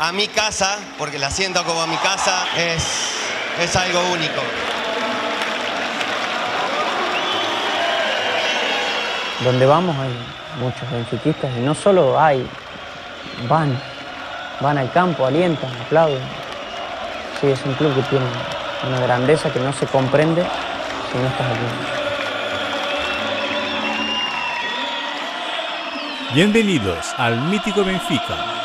a mi casa, porque la siento como mi casa, es, es algo único. Donde vamos hay muchos benfiquistas y no solo hay, van, van al campo, alientan, aplauden. Sí, es un club que tiene una grandeza que no se comprende si no estás aquí. Bienvenidos al mítico Benfica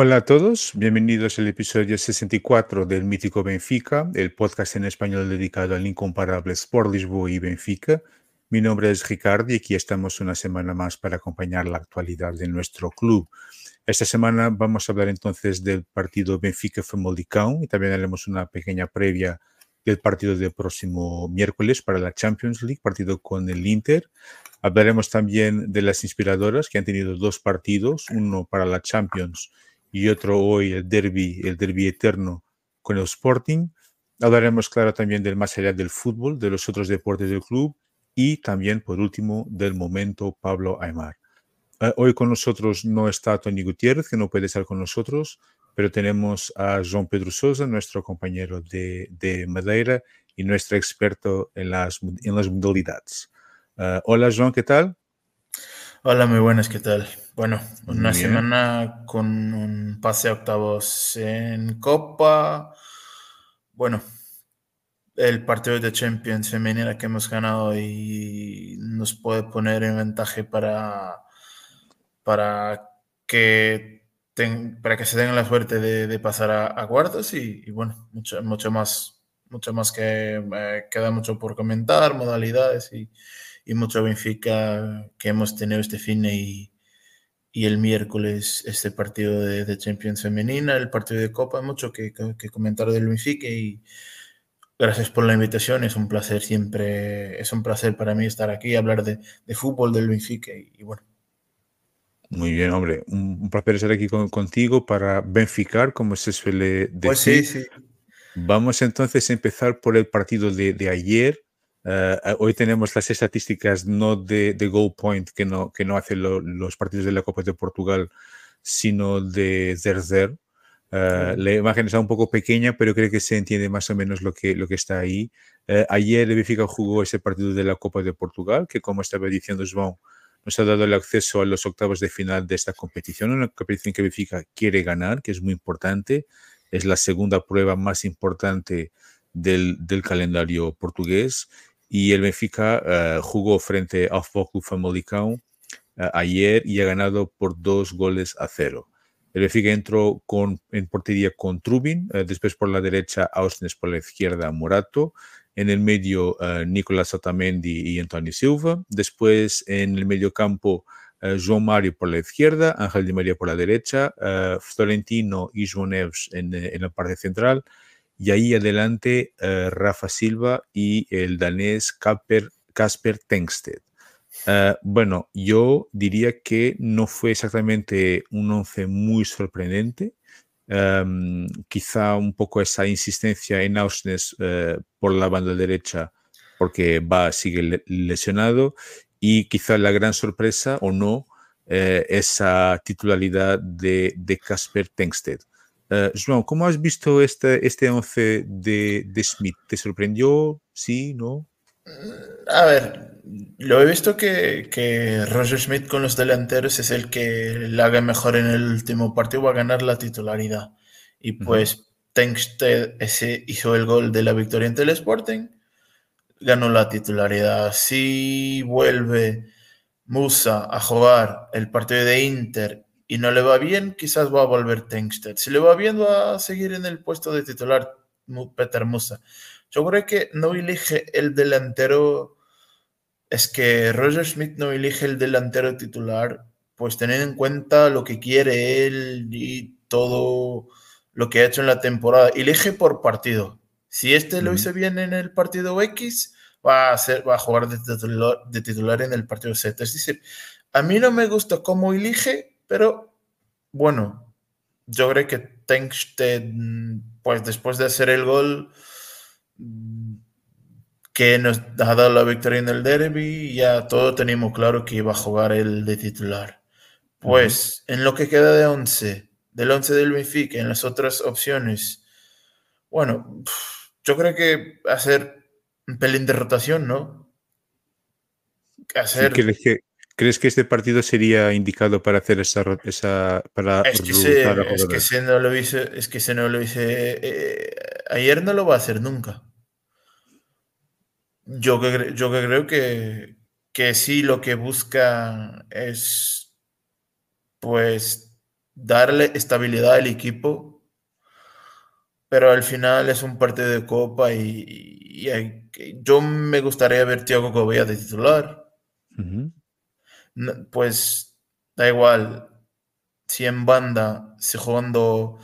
Hola a todos, bienvenidos al episodio 64 del Mítico Benfica, el podcast en español dedicado al incomparable Sport Lisboa y Benfica. Mi nombre es Ricardo y aquí estamos una semana más para acompañar la actualidad de nuestro club. Esta semana vamos a hablar entonces del partido Benfica-Famalicão y también haremos una pequeña previa del partido del próximo miércoles para la Champions League, partido con el Inter. Hablaremos también de las inspiradoras que han tenido dos partidos, uno para la Champions y otro hoy el derby, el derby eterno con el Sporting. Hablaremos, claro, también del más allá del fútbol, de los otros deportes del club y también, por último, del momento Pablo Aymar. Eh, hoy con nosotros no está Tony Gutiérrez, que no puede estar con nosotros, pero tenemos a João Pedro Sousa, nuestro compañero de, de Madeira y nuestro experto en las, modalidades. Uh, hola, João, ¿qué tal? Hola, muy buenas, ¿qué tal? Bueno, una semana con un pase a octavos en Copa. Bueno, el partido de Champions femenina que hemos ganado y nos puede poner en ventaja para, para, que, para que se tengan la suerte de, pasar a, cuartos y, bueno, mucho, mucho más, mucho más que eh, queda mucho por comentar, modalidades y y mucho Benfica que hemos tenido este fin y, y el miércoles este partido de, Champions femenina, el partido de Copa, mucho que, que, comentar del Benfica y gracias por la invitación, es un placer siempre, es un placer para mí estar aquí, hablar de, de fútbol del Benfica y, bueno. Muy bien, hombre, un, placer estar aquí contigo para Benficar, como se suele decir. Pues sí, sí. Vamos entonces a empezar por el partido de, de ayer. Eh, hoy tenemos las estadísticas no de, de goal point que no, que no hacen los partidos de la Copa de Portugal, sino de Zerzer. Uh, la imagen está un poco pequeña, pero creo que se entiende más o menos lo que, lo que está ahí. Uh, ayer el Benfica jugó ese partido de la Copa de Portugal, que como estaba diciendo João, nos ha dado el acceso a los octavos de final de esta competición, una competición que Benfica quiere ganar, que es muy importante. Es la segunda prueba más importante del, del calendario portugués y el Benfica eh, jugó frente al Fútbol Famalicão uh, ayer y ha ganado por dos goles a cero. El Benfica entró con, en portería con Trubin, uh, después por la derecha Ausnes, por la izquierda Morato, en el medio Nicolás Otamendi y Antonio Silva, después en el medio campo João Mario por la izquierda, Ángel Di María por la derecha, Florentino y João Neves en la parte central, y ahí adelante eh, Rafa Silva y el danés Kasper, Kasper Tengsted. Eh, bueno, yo diría que no fue exactamente un once muy sorprendente. Em, quizá un poco esa insistencia en Ausnes eh, por la banda derecha, porque va, sigue lesionado, y quizá la gran sorpresa o no, esa titularidad de Casper Tengsted. Uh, João, ¿cómo has visto este, este 11 de, de Smith? ¿Te sorprendió? ¿Sí? ¿No? A ver, lo he visto que, que, Roger Smith con los delanteros es el que le haga mejor en el último partido, va a ganar la titularidad. Y pues uh -huh. Tengsted ese hizo el gol de la victoria ante el Sporting, ganó la titularidad. Si vuelve Musa a jugar el partido de Inter y no le va bien, quizás va a volver Tengsted. Si le va bien, va a seguir en el puesto de titular Peter Musa. Yo creo que no elige el delantero. Es que Roger Smith no elige el delantero titular, pues teniendo en cuenta lo que quiere él y todo lo que ha hecho en la temporada. Elige por partido. Si este lo hizo bien en el partido X, va a, ser, va a jugar de titular, de titular en el partido Z. Es decir, a mí no me gusta cómo elige, pero bueno, yo creo que Tengsted, pues después de hacer el gol que nos ha dado la victoria en el derby, ya todo teníamos claro que iba a jugar el de titular. Pues uh -huh. en lo que queda de 11, del 11 del Benfica, en las otras opciones, bueno, yo creo que hacer un pelín de rotación, ¿no? Hacer... Sí, ¿crees, que, ¿Crees que este partido sería indicado para hacer esa, esa para es que, se, es que se no lo hice, es que se no lo hice eh, ayer no lo va a hacer nunca. Yo que, yo que creo que, que sí lo que busca es pues darle estabilidad al equipo, pero al final es un partido de copa y, y, y yo me gustaría ver Thiago Gobea de titular. Uh -huh. Pues da igual si en banda, si jugando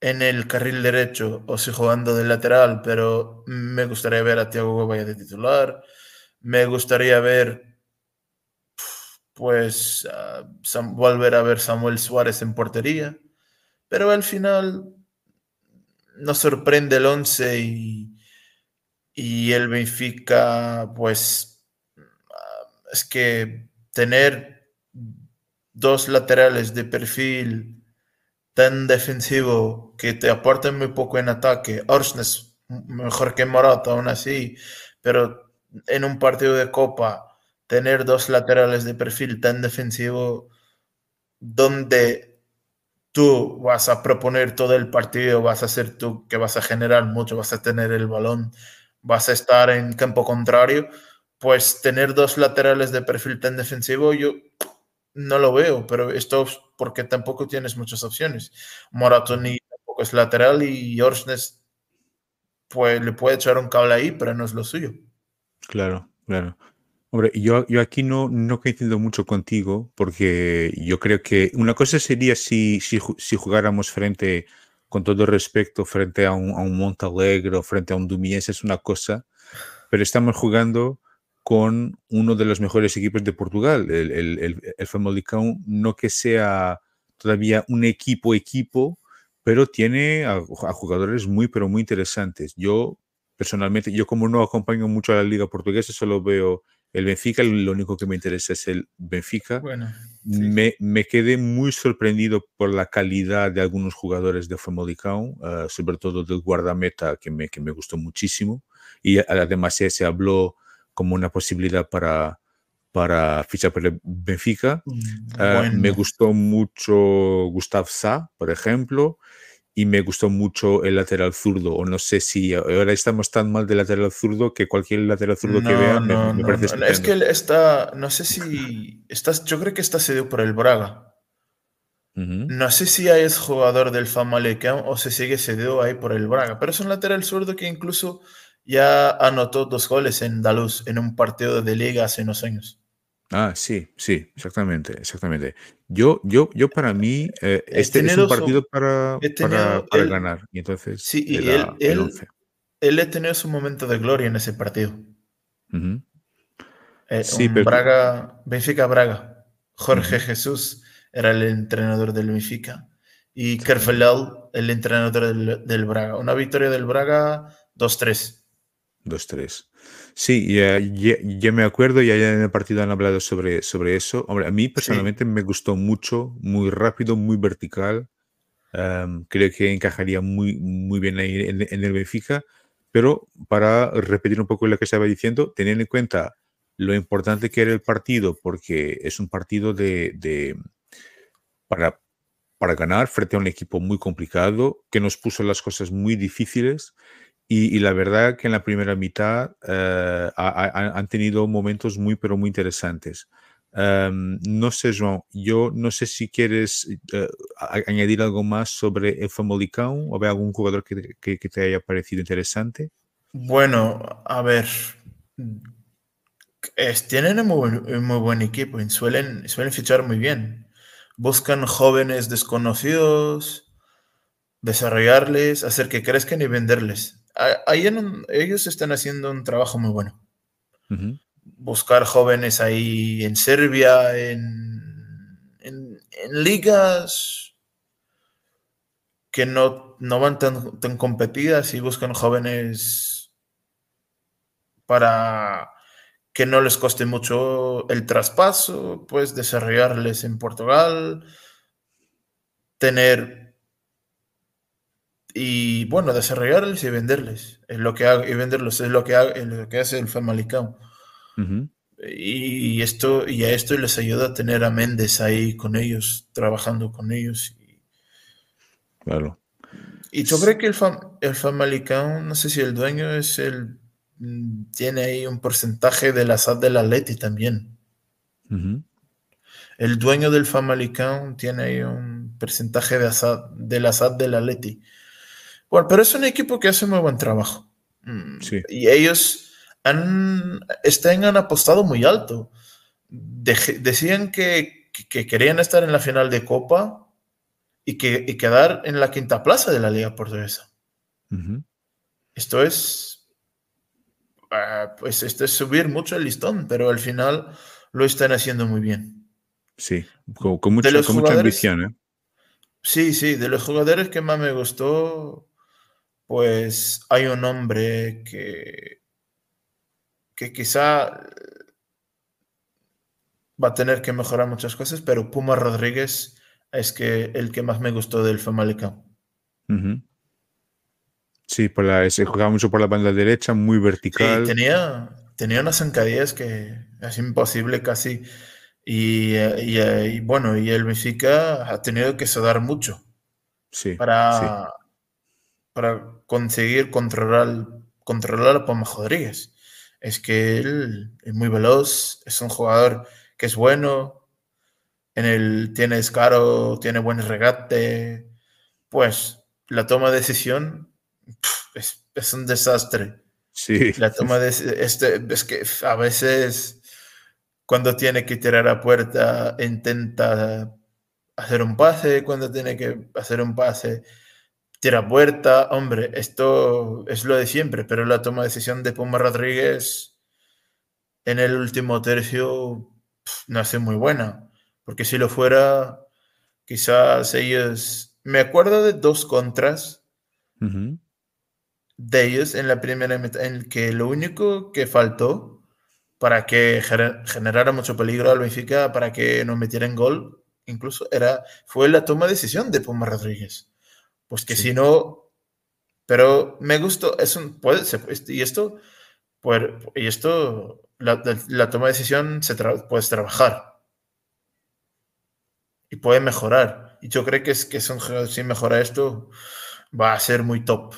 en el carril derecho o si jugando de lateral, pero me gustaría ver a Thiago Gobaya de titular. Me gustaría ver, pues, volver a ver Samuel Suárez en portería. Pero al final nos sorprende el 11 y, y el Benfica, pues, es que tener dos laterales de perfil tan defensivo que te aporten muy poco en ataque. Orsnes mejor que Morata aún así, pero en un partido de copa tener dos laterales de perfil tan defensivo donde tú vas a proponer todo el partido, vas a ser tú que vas a generar mucho, vas a tener el balón, vas a estar en campo contrario, pues tener dos laterales de perfil tan defensivo, yo no lo veo, pero esto porque tampoco tienes muchas opciones. Moratoni tampoco es lateral y Orsnes pues le puede echar un cable ahí, pero no es lo suyo. Claro, claro. Hombre, yo, yo aquí no, no coincido mucho contigo porque yo creo que una cosa sería si, si, si jugáramos frente, con todo respeto, frente a un, a un Montalegre frente a un Dumiense es una cosa, pero estamos jugando con uno de los mejores equipos de Portugal, el, el, el, el Famalicão, no que sea todavía un equipo equipo, pero tiene a, a, jugadores muy, pero muy interesantes. Yo, personalmente, yo como no acompaño mucho a la liga portuguesa, solo veo el Benfica, lo único que me interesa es el Benfica. Bueno, sí. me, me, quedé muy sorprendido por la calidad de algunos jugadores de Famalicão, uh, sobre todo del guardameta, que me, que me gustó muchísimo. Y además se habló como una posibilidad para, para fichar por el Benfica. Bueno. Uh, me gustó mucho Gustav Sa, por ejemplo, y me gustó mucho el lateral zurdo. O no sé si ahora estamos tan mal de lateral zurdo que cualquier lateral zurdo no, que vea no, me, no, me parece Es que está, no sé si, estás, yo creo que está cedido por el Braga. Uh -huh. No sé si es jugador del Famalicão o se sigue cedido ahí por el Braga, pero es un lateral zurdo que incluso ya anotó dos goles en Daluz en un partido de liga hace unos años. Ah, sí, sí, exactamente, exactamente. Yo, yo, yo para mí, eh, este es un partido su, para, para, para él, ganar. Y entonces, sí, y él, él, él, ha tenido su momento de gloria en ese partido. Uh -huh. eh, sí, pero... Braga, Benfica Braga. Jorge uh -huh. Jesús era el entrenador del Benfica. Y Kerfelel, el entrenador del, del Braga. Una victoria del Braga 2-3. 2-3. Sí, ya, ya, ya, me acuerdo, ya en el partido han hablado sobre, sobre eso. Hombre, a mí personalmente sí. me gustó mucho, muy rápido, muy vertical. creo que encajaría muy, muy bien ahí en, el Benfica. Pero para repetir un poco lo que estaba diciendo, teniendo en cuenta lo importante que era el partido, porque es un partido de, para, para ganar frente a un equipo muy complicado, que nos puso las cosas muy difíciles. Y, la verdad que en la primera mitad eh, han tenido momentos muy, pero muy interesantes no sé, João, yo no sé si quieres eh, añadir algo más sobre el Famalicão o ve algún jugador que, que, te haya parecido interesante. Bueno, a ver, tienen un muy, buen equipo y suelen, suelen fichar muy bien. Buscan jóvenes desconocidos, desarrollarles, hacer que crezcan y venderles. Ahí ellos están haciendo un trabajo muy bueno. Buscar jóvenes ahí en Serbia, en, en, ligas que no, no van tan, tan, competidas y buscan jóvenes para que no les coste mucho el traspaso, pues desarrollarles en Portugal, tener y bueno, desarrollarles y venderles, es lo que y venderlos es lo que, es lo que hace el Famalicão y, esto, y a esto les ayuda a tener a Méndez ahí con ellos, trabajando con ellos. Y, claro. Y yo creo que el, fam, el Famalicão, no sé si el dueño es el. Mm, tiene ahí un porcentaje de la SAT del Atleti también. El dueño del Famalicão tiene ahí un porcentaje de, la del SAT del Atleti. Bueno, pero es un equipo que hace muy buen trabajo. Mm, y ellos han, están, han apostado muy alto. decían que, querían estar en la final de Copa y, que, quedar en la quinta plaza de la Liga Portuguesa. Esto es. Ah, pues esto es subir mucho el listón, pero al final lo están haciendo muy bien. Sí, con, mucha, ambición. ¿eh? Sí, sí, de los jugadores que más me gustó, pues hay un hombre que que quizá va a tener que mejorar muchas cosas, pero Puma Rodríguez es que el que más me gustó del Famalicão. Sí, por la, se jugaba mucho por la banda derecha, muy vertical. tenía, tenía unas zancadillas que es imposible casi. Y, y, bueno, y el Benfica ha tenido que sudar mucho sí, para, para conseguir controlar, controlar a Puma Rodríguez es que él es muy veloz, es un jugador que es bueno, en el tiene descaro, tiene buen regate, pues la toma de decisión es, un desastre. Sí. La toma de este, es que a veces cuando tiene que tirar a puerta intenta hacer un pase, cuando tiene que hacer un pase tira puerta, hombre, esto es lo de siempre, pero la toma de decisión de Puma Rodríguez en el último tercio no hace muy buena, porque si lo fuera, quizás ellos, me acuerdo de dos contras de ellos en la primera mitad, en que lo único que faltó para que generara mucho peligro al Benfica, para que no metieran gol, incluso era, fue la toma de decisión de Puma Rodríguez pues que si no, pero me gustó, es un, puede, y esto, y esto, la, toma de decisión se puedes trabajar y puede mejorar. Y yo creo que es que es un si mejora esto, va a ser muy top.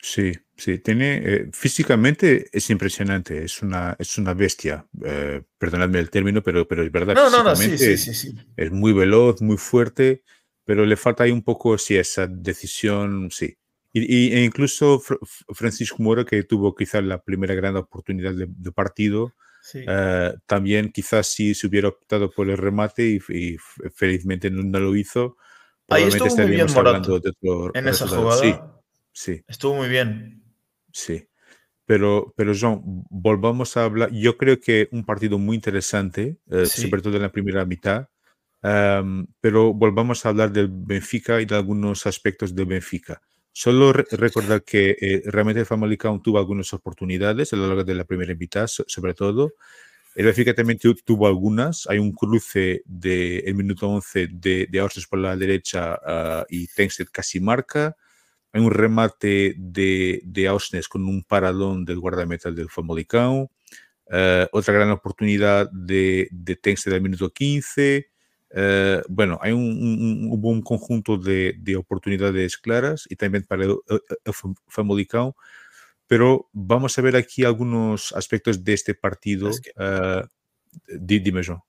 Sí, sí, tiene eh, físicamente es impresionante, es una, es una bestia. Eh, perdonadme el término, pero, pero es verdad. No, no, no, sí, sí, sí, Es muy veloz, muy fuerte pero le falta ahí un poco, sí, esa decisión, sí. Y, e incluso Francisco Mora, que tuvo quizás la primera gran oportunidad de, partido, eh, también quizás si se hubiera optado por el remate y, felizmente no, lo hizo, ahí estuvo muy bien hablando de En esa jugada sí, sí. estuvo muy bien. Sí. Pero, pero John, volvamos a hablar. Yo creo que un partido muy interesante, eh, sobre todo en la primera mitad pero volvamos a hablar del Benfica y de algunos aspectos del Benfica. Solo recordar que eh, realmente el Famalicão tuvo algunas oportunidades a lo largo de la primera mitad, sobre todo. El Benfica también tuvo algunas. Hay un cruce de el minuto 11 de, de por la derecha uh, y Tengsted casi marca. Hay un remate de, de Ausnes con un paradón del guardameta del Famalicão. Uh, otra gran oportunidad de, de Tengsted al minuto 15. Uh, bueno, hay un, un, hubo un conjunto de, de, oportunidades claras y también para el, el, el Famalicão pero vamos a ver aquí algunos aspectos de este partido. Es que, uh, dime yo.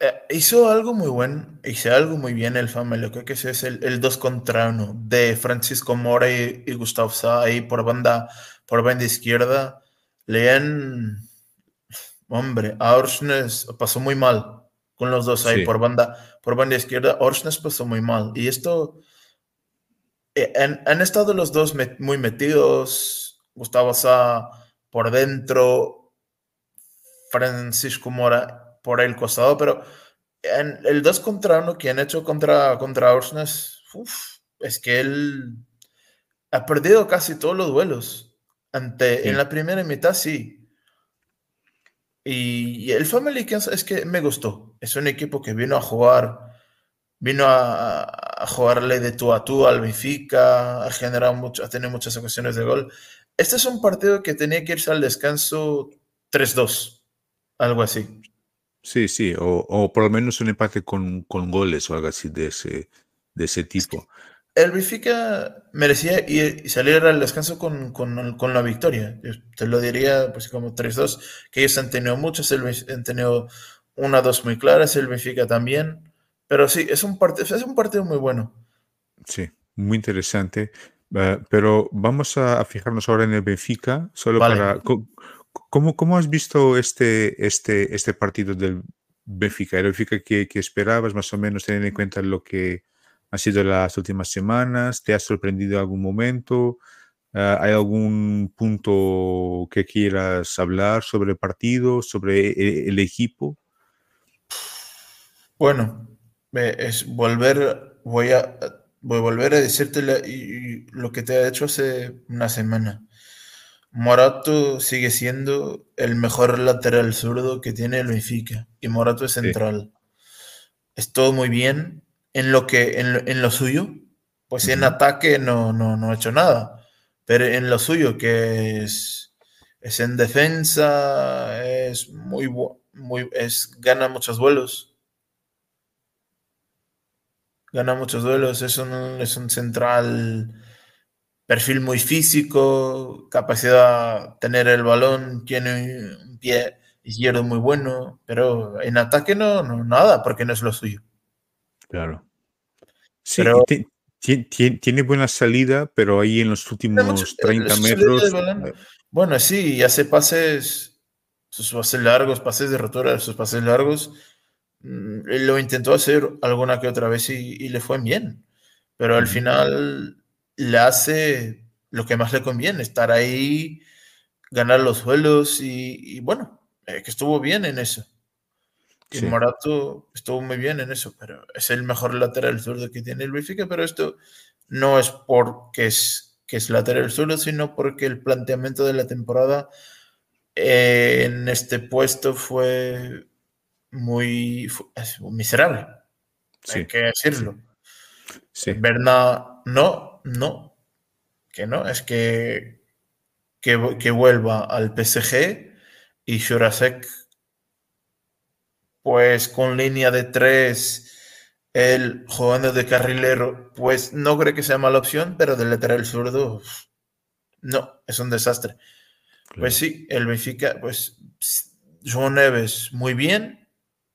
Eh, hizo algo muy bueno, hizo algo muy bien el Family, creo que ese es el, el 2 contra 1 de Francisco Mora y, y Gustavo Sá ahí por banda, por banda izquierda. Lean, hombre, a Orsnes pasó muy mal con los dos ahí sí. por banda, por banda izquierda. Orsnes pasó muy mal y esto eh, han, estado los dos met, muy metidos Gustavo Sá por dentro, Francisco Mora por el costado, pero en el 2 contra 1 que han hecho contra, contra Orsnes, es que él ha perdido casi todos los duelos. Ante, sí. En la primera mitad sí. Y, y el Family es que me gustó. Es un equipo que vino a jugar, vino a, a jugarle de tú a tú al Benfica, ha generado mucho, ha tenido muchas ocasiones de gol. Este es un partido que tenía que irse al descanso 3-2, algo así. Sí, sí, o, o, por lo menos un empate con, con, goles o algo así de ese, de ese tipo. El Benfica merecía ir y salir al descanso con, con, con, la victoria. Yo te lo diría pues como 3-2, que ellos han tenido muchos, han tenido una, dos muy claras, el Benfica también. Pero sí, es un, partido, es un partido muy bueno. Sí, muy interesante. Uh, pero vamos a, a, fijarnos ahora en el Benfica, solo vale. para... ¿cómo, ¿Cómo has visto este, este, este partido del Benfica? ¿El Benfica que, que esperabas más o menos teniendo en cuenta lo que han sido las últimas semanas? ¿Te ha sorprendido en algún momento? Uh, ¿Hay algún punto que quieras hablar sobre el partido, sobre el, el equipo? Bueno, es volver, voy a voy a volver a decirte lo que te ha hecho hace una semana. Morato sigue siendo el mejor lateral zurdo que tiene el Benfica y Morato es central. Sí. Es todo muy bien en lo que en, en lo suyo, pues en ataque no, no, no ha hecho nada, pero en lo suyo que es es en defensa, es muy muy es gana muchos vuelos. Gana muchos duelos, es un, es un central perfil muy físico, capacidad de tener el balón, tiene un pie izquierdo muy bueno, pero en ataque no, no nada, porque no es lo suyo. Claro. Sí, pero, tiene, tiene, buena salida, pero ahí en los últimos mucho, 30 metros. Eh, bueno, sí, y hace pases, sus pases largos, pases de rotura, sus pases largos, Mm, lo intentó hacer alguna que otra vez y, y le fue bien, pero al final le hace lo que más le conviene, estar ahí, ganar los suelos y, y bueno, eh, que estuvo bien en eso. Sí. Y Morato estuvo muy bien en eso, pero es el mejor lateral zurdo que tiene el Benfica, pero esto no es porque es, que es lateral zurdo, sino porque el planteamiento de la temporada eh, en este puesto fue muy miserable. Sí. Hay que decirlo. Sí. Bernard, no, no, que no, es que, que, que vuelva al PSG y Shurasek, pues con línea de tres, el jugando de carrilero, pues no creo que sea mala opción, pero del lateral zurdo, no, es un desastre. Claro. Pues sí, el Benfica, pues João Neves, muy bien,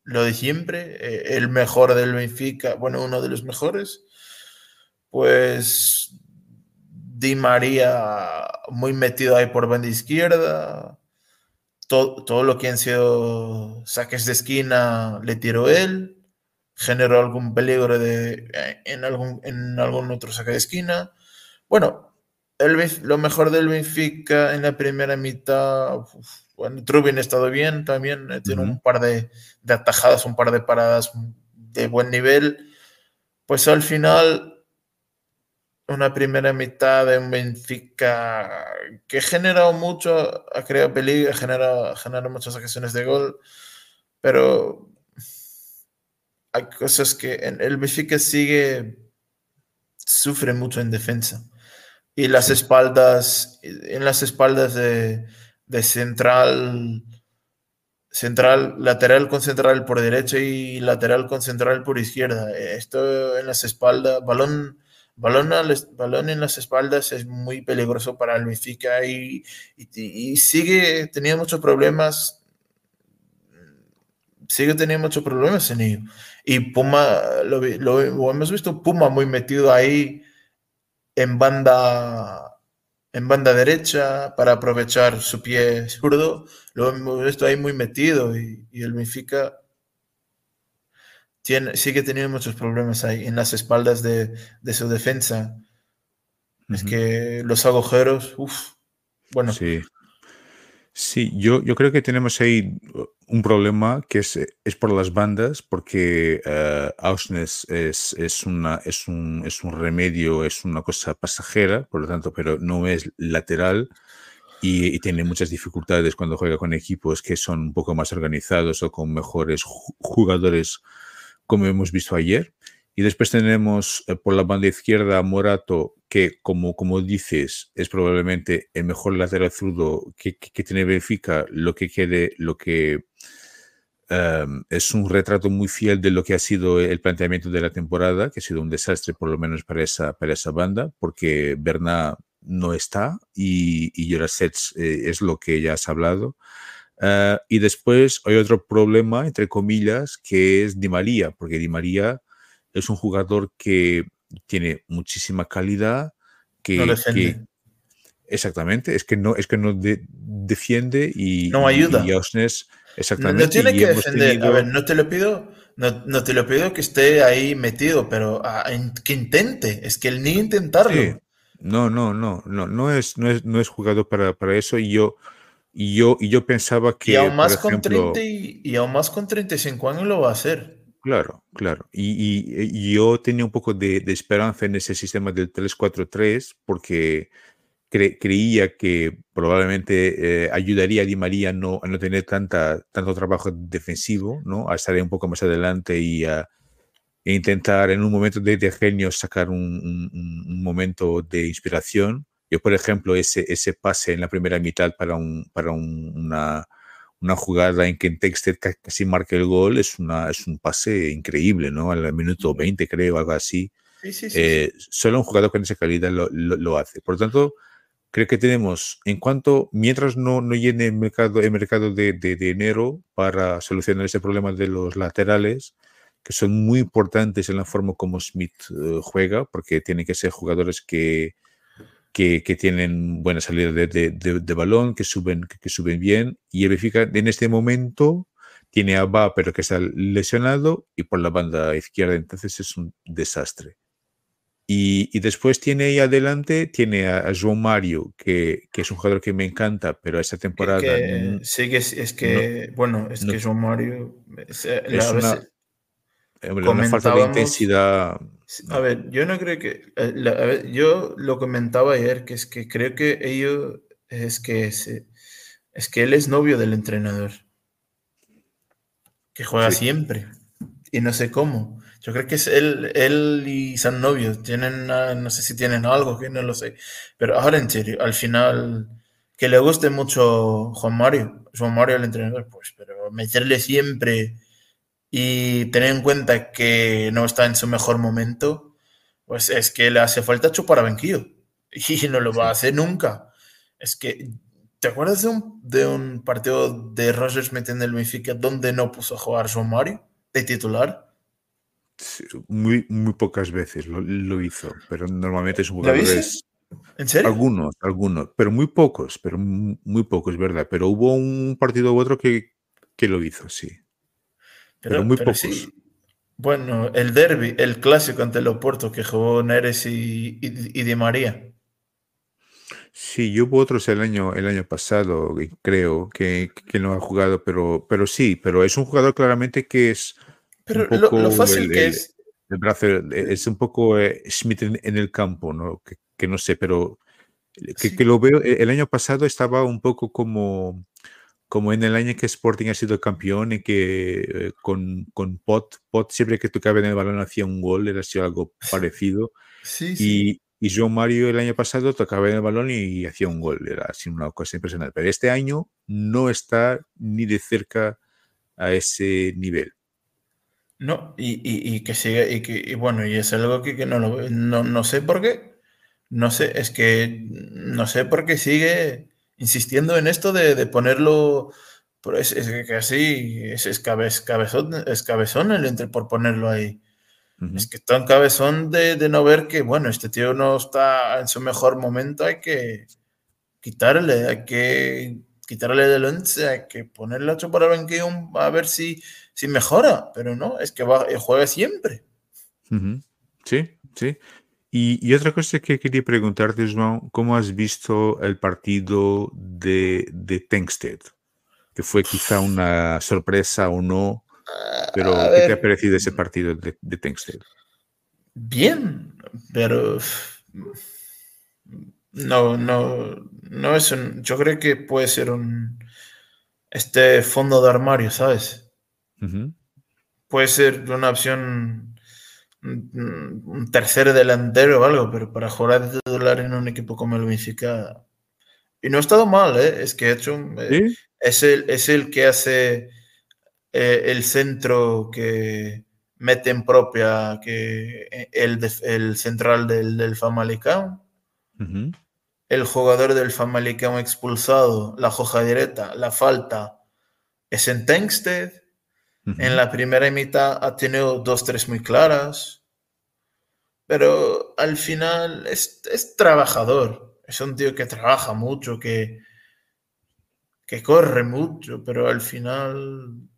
lo de siempre, eh, el mejor del Benfica, bueno, uno de los mejores, pues Di María muy metido ahí por banda izquierda, todo, todo lo que han sido saques de esquina le tiró él, generó algún peligro de, eh, en, algún, en algún otro saque de esquina. Bueno, el, lo mejor del Benfica en la primera mitad... Uf, bueno, Trubin ha estado bien también, eh, tiene uh -huh. un par de, de, atajadas, un par de paradas de buen nivel. Pues al final, una primera mitad de un Benfica que ha generado mucho, ha creado peligro, ha generado, generado muchas ocasiones de gol, pero hay cosas que el Benfica sigue, sufre mucho en defensa. Y las espaldas, en las espaldas de, de central, central, lateral con central por derecha y lateral con central por izquierda. Esto en las espaldas, balón balón, balón en las espaldas es muy peligroso para el Benfica y, y, sigue teniendo muchos problemas. Sigue teniendo muchos problemas en ello. Y Puma, lo, lo, hemos visto, Puma muy metido ahí en banda, en banda derecha para aprovechar su pie zurdo. Lo hemos visto ahí muy metido y, y el Benfica sigue teniendo muchos problemas ahí en las espaldas de, su defensa. Es que los agujeros, uff, bueno. Sí. Sí, yo, yo creo que tenemos ahí un problema que es, es por las bandas, porque uh, es, es, una, es, un, es un remedio, es una cosa pasajera, por lo tanto, pero no es lateral y, y, tiene muchas dificultades cuando juega con equipos que son un poco más organizados o con mejores jugadores como hemos visto ayer. Y después tenemos eh, por la banda izquierda Morato, que como, como dices, es probablemente el mejor lateral zurdo que, que, tiene Benfica, lo que quede, lo que em, es un retrato muy fiel de lo que ha sido el planteamiento de la temporada, que ha sido un desastre por lo menos para esa, para esa banda, porque Berna no está y, y eh, es lo que ya has hablado. Ah, y después hay otro problema, entre comillas, que es Di María, porque Di María es un jugador que tiene muchísima calidad, que, no exactamente, es que no, es que no defiende y no ayuda. Y, exactamente. No, tiene que defender. A ver, no te lo pido, no, no, te lo pido que esté ahí metido, pero ah, que intente. Es que él ni intentarlo. No, no, no, no, no es, no es, no es jugador para, para eso. Y yo, y yo, y yo pensaba que. Y aún, más con 30 y, aún más con 35 años lo va a hacer. Claro, claro. Y, y, yo tenía un poco de, de, esperanza en ese sistema del 3-4-3 porque creía que probablemente eh, ayudaría a Di María no, a no tener tanta, tanto trabajo defensivo, ¿no? a estar un poco más adelante y a e intentar en un momento de, de genio sacar un, un, un momento de inspiración yo, por ejemplo, ese, ese pase en la primera mitad para, un, para una, una jugada en que Texter casi marca el gol es, una, es un pase increíble, ¿no? Al minuto 20, creo, algo así. Sí, sí, eh, solo un jugador con esa calidad lo, lo, hace. Por lo tanto, creo que tenemos, en cuanto, mientras no, no llene el mercado, el mercado de, de, enero para solucionar ese problema de los laterales, que son muy importantes en la forma como Smith eh, juega, porque tienen que ser jugadores que, que, tienen buena salida de, de, balón, que suben, que, suben bien. Y el Benfica en este momento tiene a Ba, pero que está lesionado, y por la banda izquierda, entonces es un desastre. Y, y después tiene ahí adelante, tiene a, João Mario, que, que, es un jugador que me encanta, pero esta temporada. sí, que es, que, bueno, es que João Mario. Es, eh, una, una falta de intensidad a ver, yo no creo que. Eh, yo lo comentaba ayer, que es que creo que ellos. Es que, es, que él es novio del entrenador. Que juega siempre. Y no sé cómo. Yo creo que es él, él y son novios. Tienen, no sé si tienen algo, que no lo sé. Pero ahora en serio, al final, que le guste mucho Juan Mario, Juan Mario el entrenador, pues, pero meterle siempre y tener en cuenta que no está en su mejor momento, pues es que le hace falta chupar a banquillo y no lo va a hacer nunca. Es que, ¿te acuerdas de un, de un partido de Roger Smith en el Benfica donde no puso a jugar João Mario de titular? muy, muy pocas veces lo, hizo, pero normalmente es un jugador. ¿En serio? Algunos, algunos, pero muy pocos, pero muy, pocos, ¿verdad? Pero hubo un partido u otro que, que lo hizo, sí. Pero, muy pocos. Sí. Bueno, el derby, el clásico ante el Oporto que jugó Neres y, y, Di María. Sí, hubo otros el año, el año pasado, creo, que, que, no ha jugado, pero, pero sí, pero es un jugador claramente que es. Pero lo, fácil que es. El brazo es un poco eh, Schmidt en, el campo, ¿no? Que, no sé, pero que, lo veo. El año pasado estaba un poco como, como en el año que Sporting ha sido campeón y que eh, con, con Pot, Pot siempre que tocaba en el balón hacía un gol, era sido algo parecido. Sí, y, y João Mario el año pasado tocaba en el balón y, hacía un gol, era así una cosa impresionante. Pero este año no está ni de cerca a ese nivel. No, y, y, que sigue, y que, bueno, y es algo que, no, lo, no, no sé por qué, no sé, es que no sé por qué sigue insistiendo en esto de, de ponerlo, es, es que así, es, es, cabezón, es cabezón el entre por ponerlo ahí. Es que está en cabezón de, de, no ver que, bueno, este tío no está en su mejor momento, hay que quitarle, hay que quitarle del once, hay que ponerle otro para el banquillo a ver si, si mejora, pero no, es que va, eh, juega siempre. Sí, sí. Y, y, otra cosa que quería preguntarte, João, ¿cómo has visto el partido de, de Tengsted? Que fue quizá una sorpresa o no, pero ¿qué te ha parecido ese partido de, de Tengsted? Bien, pero no, no, no es un. Yo creo que puede ser un. Este fondo de armario, ¿sabes? Puede ser una opción, un tercer delantero o algo, pero para jugar de titular en un equipo como el Benfica. Y no ha estado mal, ¿eh? es que. Eh, es, el, es el que hace eh, el centro que mete en propia que eh, el, el central del, del Famalicão. El jugador del Famalicão expulsado, la hoja directa, la falta es en Tengsted en la primera mitad ha tenido dos, tres muy claras, pero al final es, trabajador. Es un tío que trabaja mucho, que, que corre mucho, pero al final...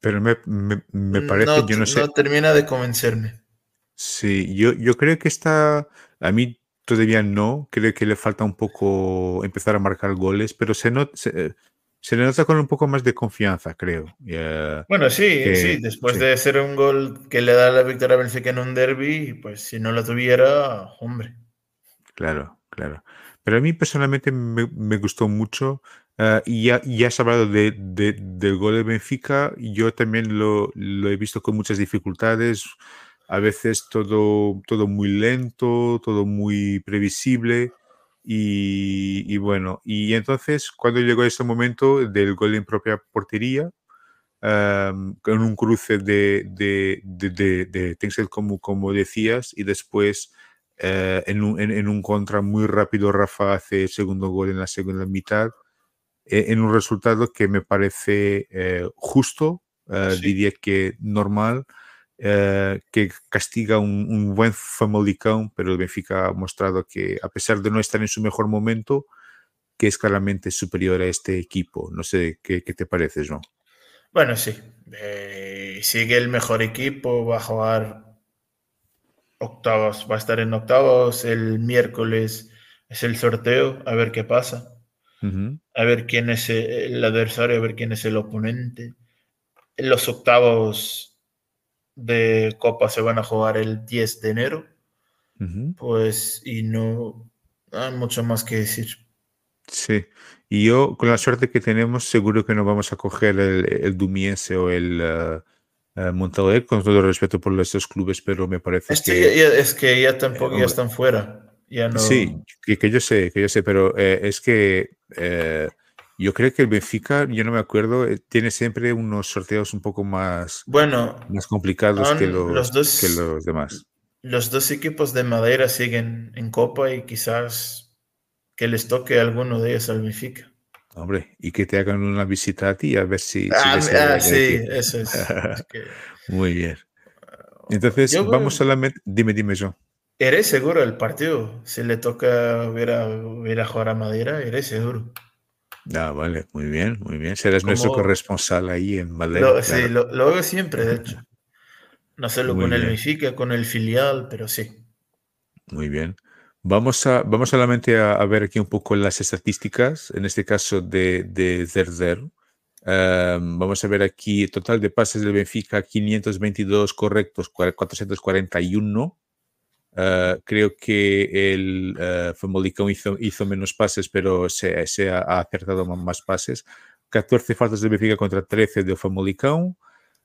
Pero me, parece, no, yo no sé... No termina de convencerme. Sí, yo, yo creo que está... A mí todavía no, creo que le falta un poco empezar a marcar goles, pero se, no, se le nota con un poco más de confianza, creo. bueno, sí, sí, después de hacer un gol que le da la victoria a Benfica en un derby, pues si no la tuviera, hombre. Claro, claro. Pero a mí personalmente me, gustó mucho eh, y ya, ya has hablado de, del gol de Benfica. Yo también lo, lo, he visto con muchas dificultades, a veces todo, todo muy lento, todo muy previsible. Y, bueno, y entonces cuando llegó ese momento del gol en propia portería, con un cruce de, de, de, de, como, como decías, y después eh, en, un, en, un, contra muy rápido Rafa hace el segundo gol en la segunda mitad, eh, en un resultado que me parece eh, justo, diría que normal, eh, que castiga un, buen Famalicão, pero el Benfica ha mostrado que a pesar de no estar en su mejor momento, que es claramente superior a este equipo. No sé qué, te parece, João. Bueno, sí. Eh, sigue el mejor equipo, va a jugar octavos, va a estar en octavos el miércoles, es el sorteo, a ver qué pasa. A ver quién es el adversario, a ver quién es el oponente. En los octavos de Copa se van a jugar el 10 de enero. Pues, y no hay mucho más que decir. Sí, y yo con la suerte que tenemos, seguro que no vamos a coger el, el Dumiense o el uh, con todo el respeto por estos clubes, pero me parece es que. es que ya tampoco ya están fuera. Ya no... Sí, que, que, yo sé, que yo sé, pero es que yo creo que el Benfica, yo no me acuerdo, eh, tiene siempre unos sorteos un poco más, bueno, más complicados que los, que los demás. Los dos equipos de Madera siguen en Copa y quizás que les toque alguno de ellos al Benfica. Hombre, y que te hagan una visita a ti a ver si... Ah, ah sí, eso es. Muy bien. Entonces, vamos solamente... Dime, dime yo. ¿Eres seguro el partido? Si le toca ver a, ver a jugar a Madera, eres seguro. Ah, vale, muy bien, muy bien. Serás nuestro corresponsal ahí en Valencia. Sí, lo, lo, hago siempre, de hecho. No solo con el Benfica, con el filial, pero sí. Muy bien. Vamos, a, vamos solamente a, ver aquí un poco las estadísticas, en este caso de, de Zerzer. vamos a ver aquí, total de pases del Benfica, 522 correctos, 441. Ah, creo que el uh, hizo, hizo, menos pases, pero se, se ha, acertado más pases. 14 faltas de Benfica contra 13 de Famalicão.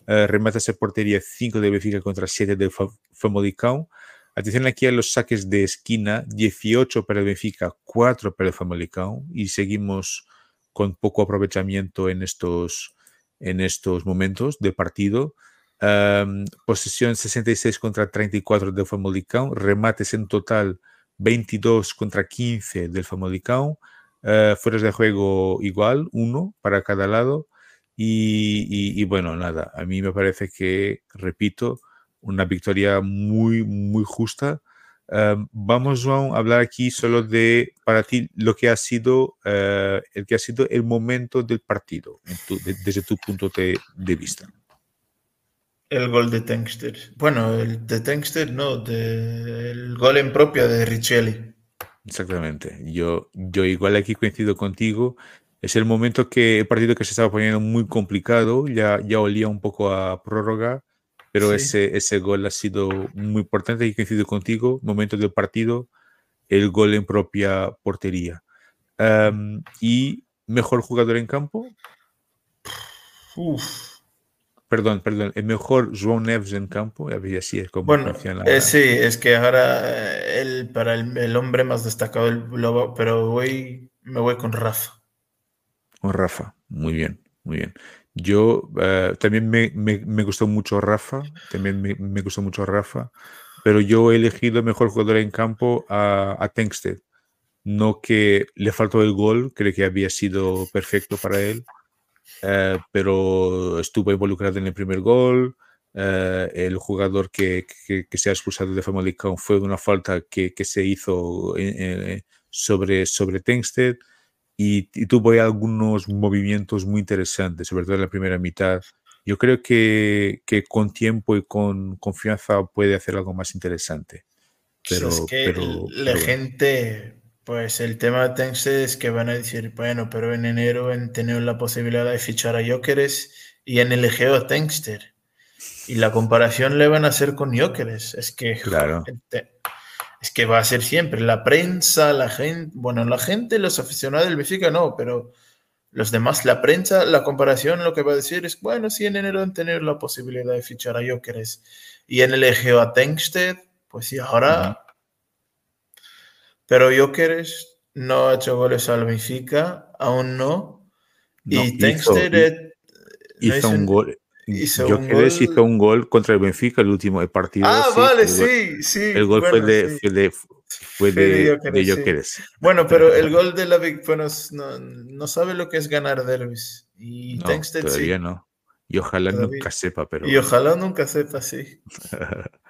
Uh, remates de portería 5 de Benfica contra 7 de Famalicão. Atención aquí a los saques de esquina, 18 para el Benfica, 4 para el Famalicão y seguimos con poco aprovechamiento en estos, en estos momentos de partido. Posesión 66 contra 34 del Famalicão, remates en total 22 contra 15 del Famalicão, uh, fueras de juego igual, uno para cada lado. Y, bueno, nada, a mí me parece que, repito, una victoria muy, muy justa. vamos a hablar aquí solo de, para ti, lo que ha sido, uh, el que ha sido el momento del partido, desde tu punto de vista. El gol de Tenkster. Bueno, el de Tenkster no, de, el gol en propia de Richelli. Exactamente. Yo, yo igual aquí coincido contigo. Es el momento que el partido que se estaba poniendo muy complicado, ya, ya olía un poco a prórroga, pero ese, ese gol ha sido muy importante y coincido contigo. Momento del partido, el gol en propia portería. ¿Y mejor jugador en campo? Uf Perdón, perdón, el mejor João Neves en campo, y así es como bueno, eh, sí, es que ahora eh, él, para el, hombre más destacado, el, pero voy, me voy con Rafa. Con Rafa, muy bien, muy bien. Yo eh, también me, me, gustó mucho Rafa, también me, me, gustó mucho Rafa, pero yo he elegido mejor jugador en campo a, a Tengsted. No que le faltó el gol, creo que había sido perfecto para él eh, pero estuvo involucrado en el primer gol. Eh, el jugador que, que, se ha expulsado de Famalicão fue una falta que, que se hizo eh, sobre, sobre Tengsted y, tuvo algunos movimientos muy interesantes, sobre todo en la primera mitad. Yo creo que, que con tiempo y con confianza puede hacer algo más interesante. Pero, es que la gente pues el tema de Tense es que van a decir, bueno, pero en enero han tenido la posibilidad de fichar a Jokeres y han elegido a Tenkster. Y la comparación le van a hacer con Jokeres. Es que, claro. es que va a ser siempre. La prensa, la gente, bueno, la gente, los aficionados del Benfica no, pero los demás, la prensa, la comparación lo que va a decir es, bueno, si en enero han tenido la posibilidad de fichar a Jokeres y han elegido a Tenkster, pues sí, ahora... Pero Jokeres no ha hecho goles al Benfica, aún no. y Tenkster hizo, un gol. Hizo un gol... hizo un gol contra el Benfica el último partido. Ah, vale, sí, sí. El gol fue de, fue de, fue Bueno, pero el gol de la bueno, no, no, sabe lo que es ganar derbis. Y no, todavía no. Y ojalá nunca sepa, pero. Y ojalá nunca sepa, sí.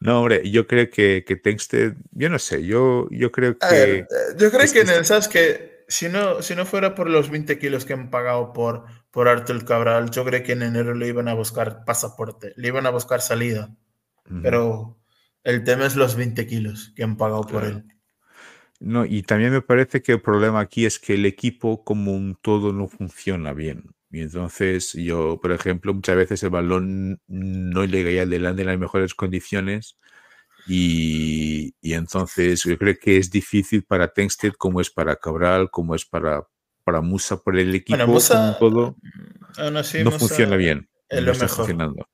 No, hombre, yo creo que, que Tengsted, yo no sé, yo, yo creo que... Eh, yo creo que, en el. Que si no, si no fuera por los 20 kilos que han pagado por, por Artur Cabral, yo creo que en enero le iban a buscar pasaporte, le iban a buscar salida. Pero el tema es los 20 kilos que han pagado por él. No, y también me parece que el problema aquí es que el equipo como un todo no funciona bien. Y entonces yo, por ejemplo, muchas veces el balón no llega adelante en las mejores condiciones y, y, entonces yo creo que es difícil para Tengsted como es para Cabral, como es para, para Musa, por el equipo bueno, Musa, todo, aún así, no funciona bien. Es lo mejor. Funcionando.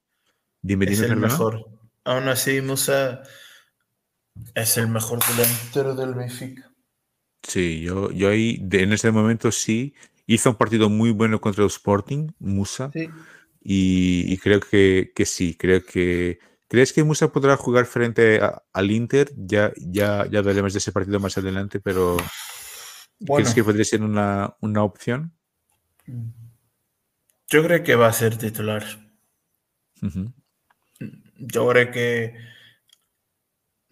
Dime, es el mejor. Aún así, Musa es el mejor delantero del Benfica. Sí, yo, yo ahí, en ese momento sí, Hizo un partido muy bueno contra el Sporting, Musa. Y, creo que, que, sí, creo que... ¿Crees que Musa podrá jugar frente al Inter? Ya, ya, ya hablaremos de ese partido más adelante, pero ¿crees que podría ser una, una opción? Yo creo que va a ser titular. Yo creo que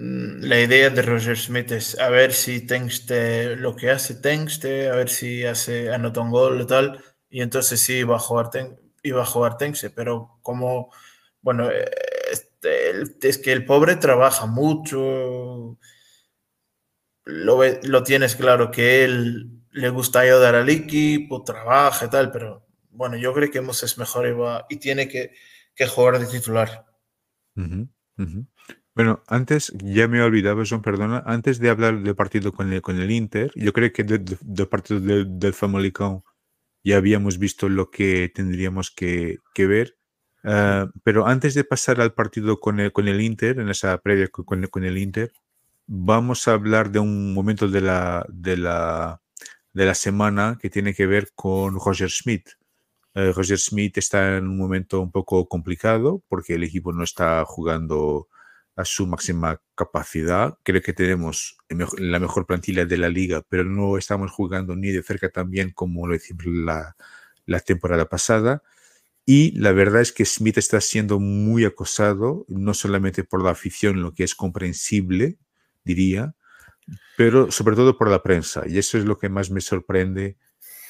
la idea de Roger Smith es a ver si Tengste lo que hace Tengste, a ver si hace anota un gol y tal, y entonces sí va a jugar, iba a jugar pero como, bueno, este, es que el pobre trabaja mucho, lo, lo tienes claro que él le gusta ayudar al equipo, trabaja y tal, pero bueno, yo creo que Moses es mejor va, y tiene que, que, jugar de titular. Bueno, antes, ya me he olvidado, John, perdona, antes de hablar del partido con el, con el Inter, yo creo que del partido del Family ya habíamos visto lo que tendríamos que, que ver. Uh, pero antes de pasar al partido con el, con el Inter, en esa previa con, con el Inter, vamos a hablar de un momento de la, de la, de la semana que tiene que ver con Roger Smith. Uh, Roger Smith está en un momento un poco complicado porque el equipo no está jugando a su máxima capacidad. Creo que tenemos la mejor plantilla de la liga, pero no estamos jugando ni de cerca tan bien como lo hicimos la, la temporada pasada. Y la verdad es que Smith está siendo muy acosado, no solamente por la afición, lo que es comprensible, diría, pero sobre todo por la prensa. Y eso es lo que más me sorprende.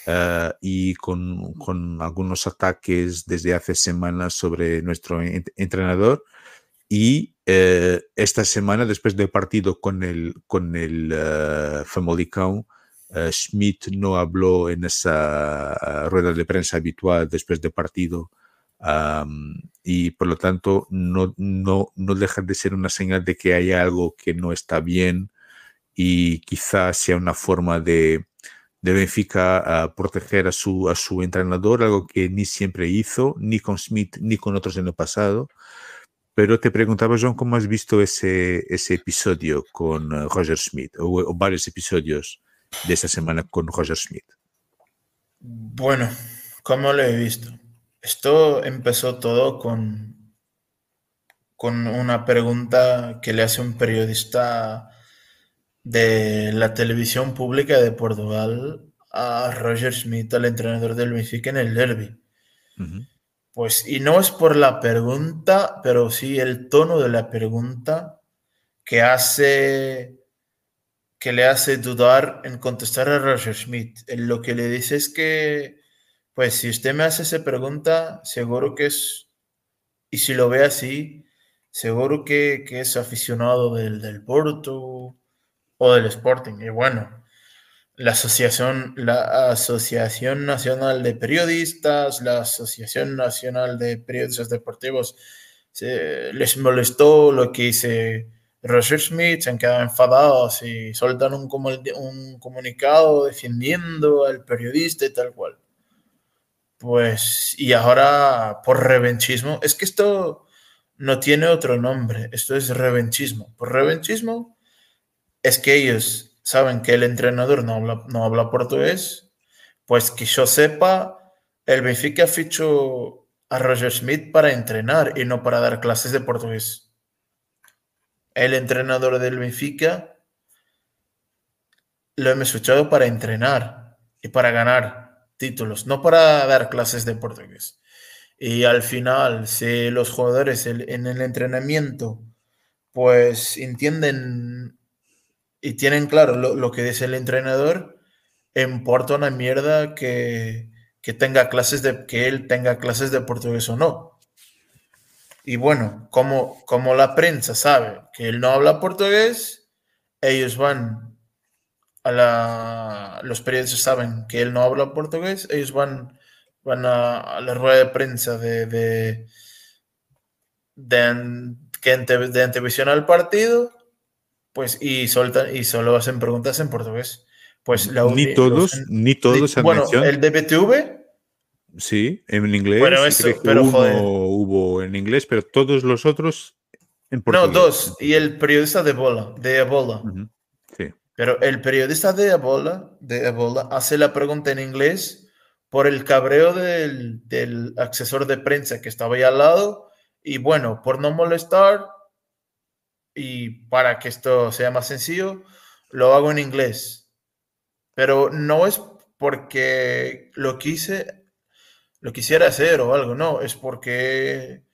Uh, y con, con, algunos ataques desde hace semanas sobre nuestro entrenador. Y eh, esta semana, después del partido con el, con el uh, Schmidt no habló en esa rueda de prensa habitual después del partido y por lo tanto no, no, no deja de ser una señal de que hay algo que no está bien y quizás sea una forma de, de Benfica proteger a su, a su entrenador, algo que ni siempre hizo, ni con Smith ni con otros en el pasado. Pero te preguntaba, John, ¿cómo has visto ese, ese episodio con uh, Roger Smith o, o, varios episodios de esa semana con Roger Smith? Bueno, ¿cómo lo he visto? Esto empezó todo con, con una pregunta que le hace un periodista de la televisión pública de Portugal a Roger Smith, al entrenador del Benfica en el derby. Uh -huh. Pues, y no es por la pregunta, pero sí el tono de la pregunta que hace, que le hace dudar en contestar a Roger Schmidt. Lo que le dice es que, pues, si usted me hace esa pregunta, seguro que es, y si lo ve así, seguro que, que es aficionado del, del Porto o del Sporting. Y bueno, la Asociación, la Asociación Nacional de Periodistas, la Asociación Nacional de Periodistas Deportivos, se, les molestó lo que hice Roger Smith, se han quedado enfadados y soltan un, un comunicado defendiendo al periodista y tal cual. Pues, y ahora por revenchismo, es que esto no tiene otro nombre, esto es revenchismo. Por revenchismo es que ellos saben que el entrenador no habla, no habla portugués, pues que yo sepa, el Benfica fichó a Roger Smith para entrenar y no para dar clases de portugués. El entrenador del Benfica lo hemos fichado para entrenar y para ganar títulos, no para dar clases de portugués. Y al final, si los jugadores en el entrenamiento pues entienden y tienen claro lo, que dice el entrenador, importa una mierda que, que, tenga clases de, que él tenga clases de portugués o no. Y bueno, como, como la prensa sabe que él no habla portugués, ellos van a la... Los periodistas saben que él no habla portugués, ellos van, van a, la rueda de prensa de, de, de, de, de antevisión al partido pues y, soltan, y solo hacen preguntas en portugués. Pues la, ni todos, los, ni todos ni, Bueno, el de BTV. Sí, en inglés. Bueno, eso, pero uno joder. hubo en inglés, pero todos los otros en portugués. No, dos. Y el periodista de Ebola, de Ebola. Uh -huh. Sí. Pero el periodista de Ebola, de Ebola hace la pregunta en inglés por el cabreo del, del asesor de prensa que estaba ahí al lado. Y bueno, por no molestar, y para que esto sea más sencillo, lo hago en inglés. Pero no es porque lo quise, lo quisiera hacer o algo, no, es porque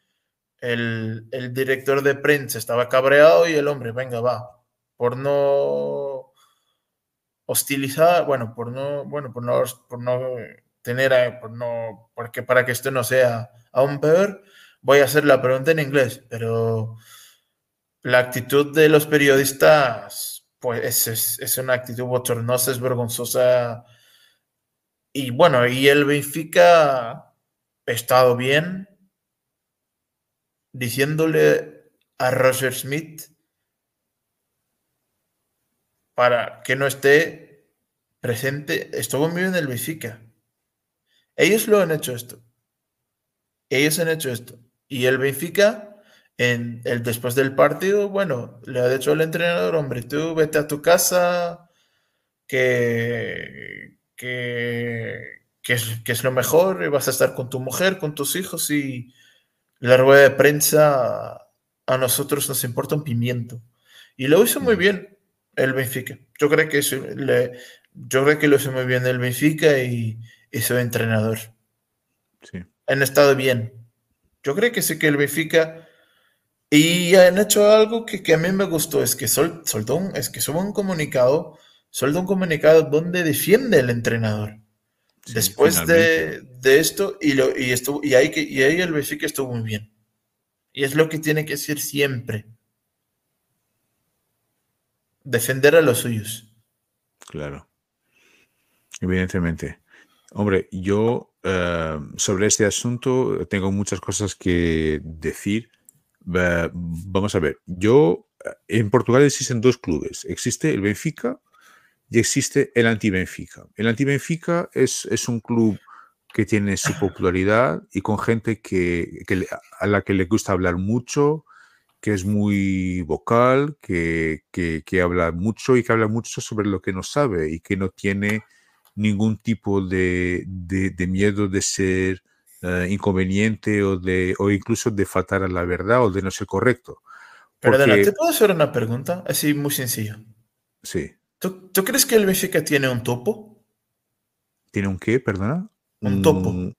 el, el director de prensa estaba cabreado y el hombre, venga, va, por no hostilizar, bueno, por no, bueno, por no, por no tener, por no, porque para que esto no sea aún peor, voy a hacer la pregunta en inglés, pero la actitud de los periodistas, pues es, una actitud bochornosa, es vergonzosa y bueno, y el Benfica ha estado bien diciéndole a Roger Smith para que no esté presente. Estuvo muy bien el Benfica. Ellos lo han hecho esto. Ellos han hecho esto. Y el Benfica, en el, después del partido, bueno, le ha dicho al entrenador, hombre, tú vete a tu casa, que, que, es, que es lo mejor, y vas a estar con tu mujer, con tus hijos, y la rueda de prensa a nosotros nos importa un pimiento. Y lo hizo muy bien el Benfica. Yo creo que, le, yo creo que lo hizo muy bien el Benfica y, y su entrenador. Sí. Han estado bien. Yo creo que sí que el Benfica y han hecho algo que, a mí me gustó, es que sol, soltó un, es que subo un comunicado, soltó un comunicado donde defiende el entrenador. Después de, esto, y, lo, y, estuvo, y, ahí, y ahí el Benfica estuvo muy bien. Y es lo que tiene que ser siempre. Defender a los suyos. Claro. Evidentemente. Hombre, yo eh, sobre este asunto tengo muchas cosas que decir. Vamos a ver, yo eh, en Portugal existen dos clubes. Existe el Benfica y existe el anti-Benfica. El anti-Benfica es, es un club que tiene su popularidad y con gente que, a la que le gusta hablar mucho, que es muy vocal, que, que, que, habla mucho y que habla mucho sobre lo que no sabe y que no tiene ningún tipo de, de, miedo de ser eh, inconveniente o, de, o incluso de faltar a la verdad o de no ser correcto. Perdona, ¿te puedo hacer una pregunta? Así muy sencilla. Sí. ¿Tú, ¿Tú, crees que el Benfica tiene un topo? ¿Tiene un qué, perdona? Un topo. Mm,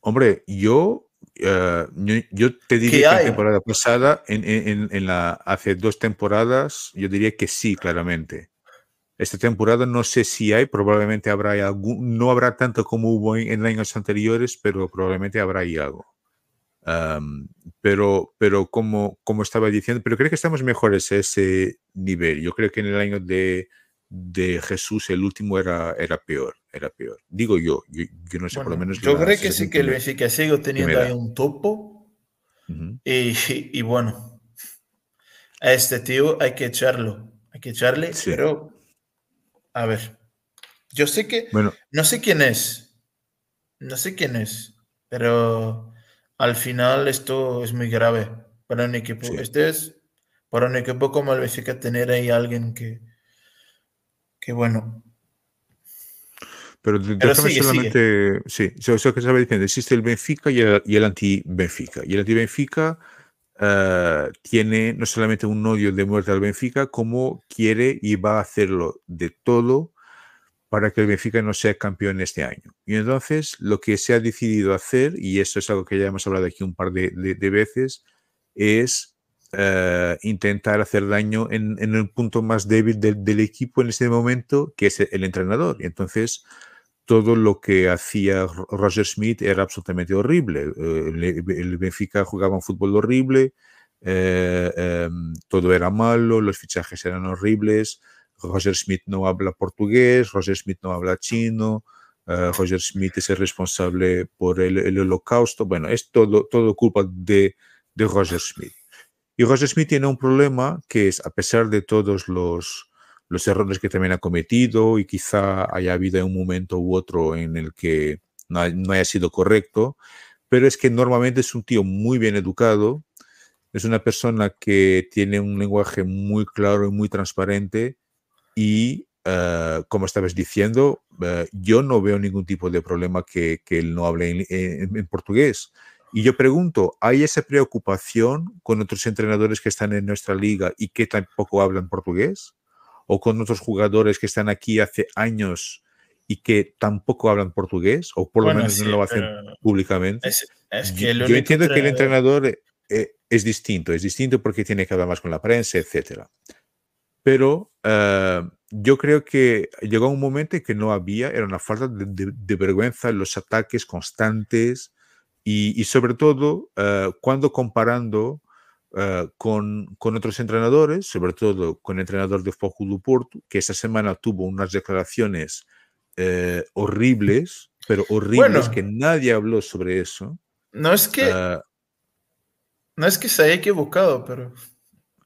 hombre, yo, eh, yo, te diría que la temporada pasada, en, en, en, la, hace dos temporadas, yo diría que sí, claramente. Esta temporada no sé si hay, probablemente habrá algún, no habrá tanto como hubo en, años anteriores, pero probablemente habrá ahí algo. pero, pero como, como estaba diciendo, pero creo que estamos mejores a ese nivel. Yo creo que en el año de, de Jesús el último era, era peor, era peor. Digo yo, yo, no sé, por lo menos. Yo creo que sí que el Benfica sigue teniendo ahí un topo. y, y, bueno, a este tío hay que echarlo, hay que echarle, pero a ver, yo sé que, bueno, no sé quién es, no sé quién es, pero al final esto es muy grave para un equipo. Este es para un equipo como el Benfica tener ahí alguien que, que bueno. Pero, déjame solamente, sí, eso que estaba diciendo, existe el Benfica y el, y el anti-Benfica. Y el anti-Benfica eh, tiene no solamente un odio de muerte al Benfica, como quiere y va a hacerlo de todo para que el Benfica no sea campeón este año. Y entonces lo que se ha decidido hacer, y esto es algo que ya hemos hablado aquí un par de, veces, es eh, intentar hacer daño en, el punto más débil del, del, equipo en este momento, que es el entrenador. Y entonces todo lo que hacía Roger Smith era absolutamente horrible. Eh, el, Benfica jugaba un fútbol horrible, eh, em, todo era malo, los fichajes eran horribles. Roger Smith no habla portugués, Roger Smith no habla chino, eh, Roger Smith es el responsable por el, holocausto. Bueno, es todo, todo culpa de, de Roger Smith. Y Roger Smith tiene un problema que es, a pesar de todos los, los errores que también ha cometido y quizá haya habido un momento u otro en el que no, haya sido correcto, pero es que normalmente es un tío muy bien educado, es una persona que tiene un lenguaje muy claro y muy transparente y, eh, como estabas diciendo, eh, yo no veo ningún tipo de problema que, que él no hable en, en, portugués. Y yo pregunto, ¿hay esa preocupación con otros entrenadores que están en nuestra liga y que tampoco hablan portugués? O con otros jugadores que están aquí hace años y que tampoco hablan portugués, o por lo menos no lo hacen públicamente. yo, entiendo que el entrenador eh, es distinto, es distinto porque tiene que hablar más con la prensa, etc. Pero eh, yo creo que llegó un momento en que no había, era una falta de, vergüenza los ataques constantes y, sobre todo eh, cuando comparando eh, con, con, otros entrenadores, sobre todo con el entrenador de Foco do Porto, que esta semana tuvo unas declaraciones eh, horribles, pero horribles que nadie habló sobre eso. No es que... Ah, no es que se haya equivocado, pero...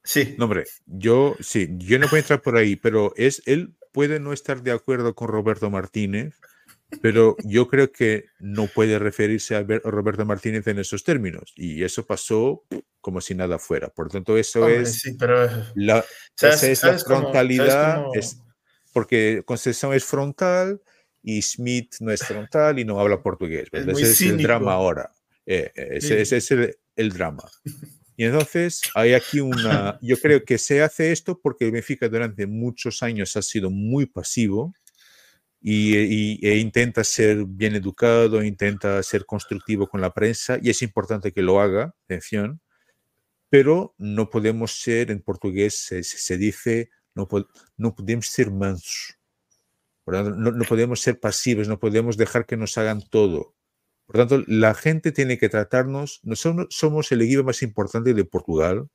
Sí. No, hombre, yo sí, yo no voy a entrar por ahí, pero es él puede no estar de acuerdo con Roberto Martínez, pero yo creo que no puede referirse a Roberto Martínez en esos términos. Y eso pasó como si nada fuera. Por lo tanto, eso es la, esa es la frontalidad, es, porque Concesión es frontal y Smith no es frontal y no habla portugués. ese es el drama ahora. Eh, eh, ese, es el, el, drama. Y entonces hay aquí una, yo creo que se hace esto porque Benfica durante muchos años ha sido muy pasivo y, e intenta ser bien educado, intenta ser constructivo con la prensa y es importante que lo haga, atención, pero no podemos ser, en portugués se, dice, no, no podemos ser mansos, no, no podemos ser pasivos, no podemos dejar que nos hagan todo. Por tanto, la gente tiene que tratarnos, nosotros somos el equipo más importante de Portugal,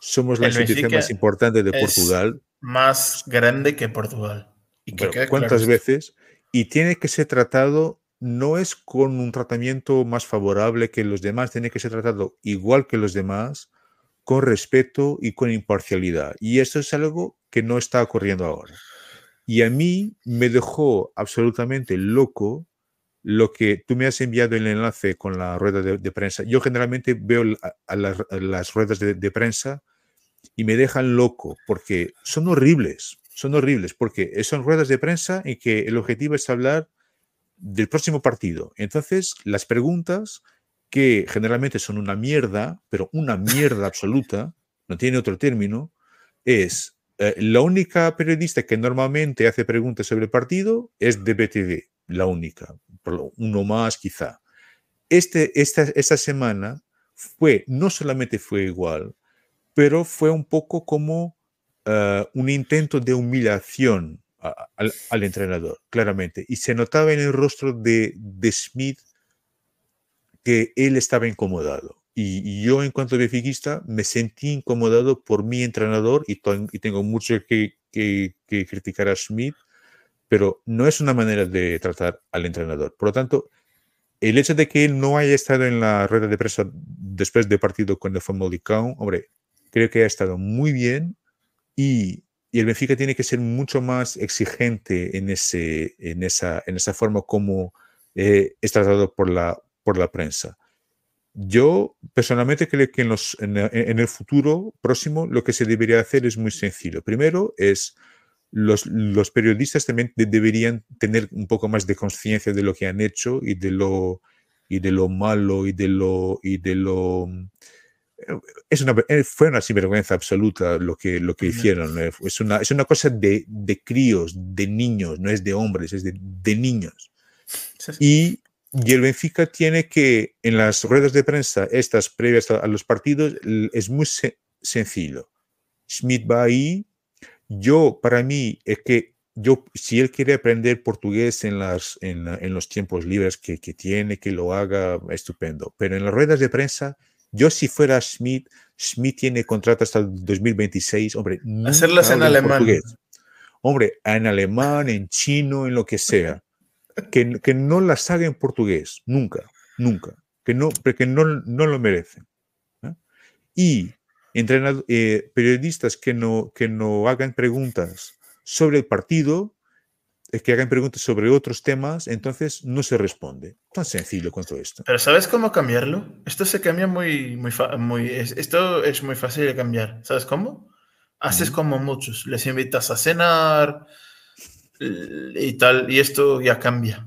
somos la institución más importante de Portugal. Más grande que Portugal. ¿Cuántas veces? Y tiene que ser tratado, no es con un tratamiento más favorable que los demás, tiene que ser tratado igual que los demás, con respeto y con imparcialidad. Y eso es algo que no está ocurriendo ahora. Y a mí me dejó absolutamente loco lo que tú me has enviado el enlace con la rueda de, prensa. Yo generalmente veo a, las, ruedas de, de, prensa y me dejan loco porque son horribles son horribles porque son ruedas de prensa en que el objetivo es hablar del próximo partido. Entonces, las preguntas, que generalmente son una mierda, pero una mierda absoluta, no tiene otro término, es eh, la única periodista que normalmente hace preguntas sobre el partido es de BTV, la única, uno más quizá. Este, esta, esta semana fue, no solamente fue igual, pero fue un poco como eh, un intento de humillación al, entrenador, claramente. Y se notaba en el rostro de, Smith que él estaba incomodado. Y, yo, en cuanto benfiquista, me sentí incomodado por mi entrenador y, tengo mucho que, que, criticar a Smith, pero no es una manera de tratar al entrenador. Por lo tanto, el hecho de que él no haya estado en la rueda de prensa después del partido con el Famalicão, hombre, creo que ha estado muy bien y, el Benfica tiene que ser mucho más exigente en, ese, en, esa, en esa forma como eh, es tratado por la, por la prensa. Yo personalmente creo que en, los, en, el futuro próximo lo que se debería hacer es muy sencillo. Primero es los, los periodistas también deberían tener un poco más de conciencia de lo que han hecho y de lo, y de lo malo y de lo, y de lo es una, eh, fue una sinvergüenza absoluta lo que, lo que hicieron. Es una, es una cosa de, de críos, de niños, no es de hombres, es de, de niños. Y, y, el Benfica tiene que, en las ruedas de prensa, estas previas a, los partidos, es muy sencillo. Schmidt va ahí. Yo, para mí, es que yo, si él quiere aprender portugués en, las, en, en los tiempos libres que, que tiene, que lo haga, estupendo. Pero en las ruedas de prensa, yo si fuera Schmidt, Schmidt tiene contrato hasta el 2026, hombre. Hacerlas en alemán. Hombre, en alemán, en chino, en lo que sea. Que, que no las haga en portugués, nunca, nunca. Que no, porque no, no lo merecen. ¿eh? Y entrenador, eh, periodistas que no, que no hagan preguntas sobre el partido, que hagan preguntas sobre otros temas, entonces no se responde. Tan sencillo cuanto esto. Pero ¿sabes cómo cambiarlo? Esto se cambia muy, muy, muy esto es muy fácil de cambiar. ¿Sabes cómo? Haces como muchos, les invitas a cenar y tal, y esto ya cambia.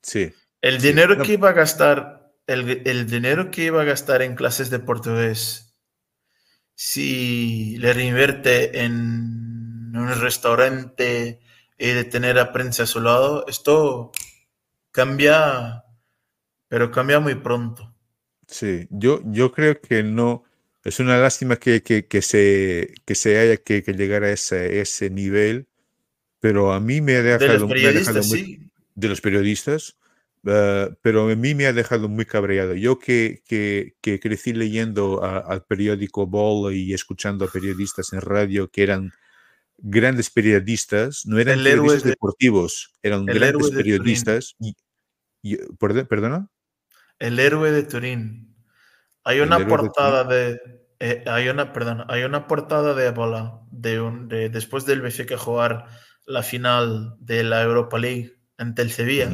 Sí. El dinero que iba a gastar, el, el dinero que iba a gastar en clases de portugués, si le reinvierte en un restaurante y de tener a prensa a su lado, esto cambia, pero cambia muy pronto. Sí, yo, yo creo que no. Es una lástima que, que, que se, que se haya que, llegar a ese, ese nivel, pero a mí me ha dejado, de los periodistas, muy, de los periodistas uh, pero a mí me ha dejado muy cabreado. Yo que, que, que crecí leyendo a, al periódico Ball y escuchando a periodistas en radio que eran grandes periodistas, no eran periodistas deportivos, eran grandes periodistas. Y, ¿Perdona? El héroe de Turín. Hay una portada de, eh, hay una, perdón, hay una portada de Ebola de, un, de después del Benfica jugar la final de la Europa League ante el Sevilla,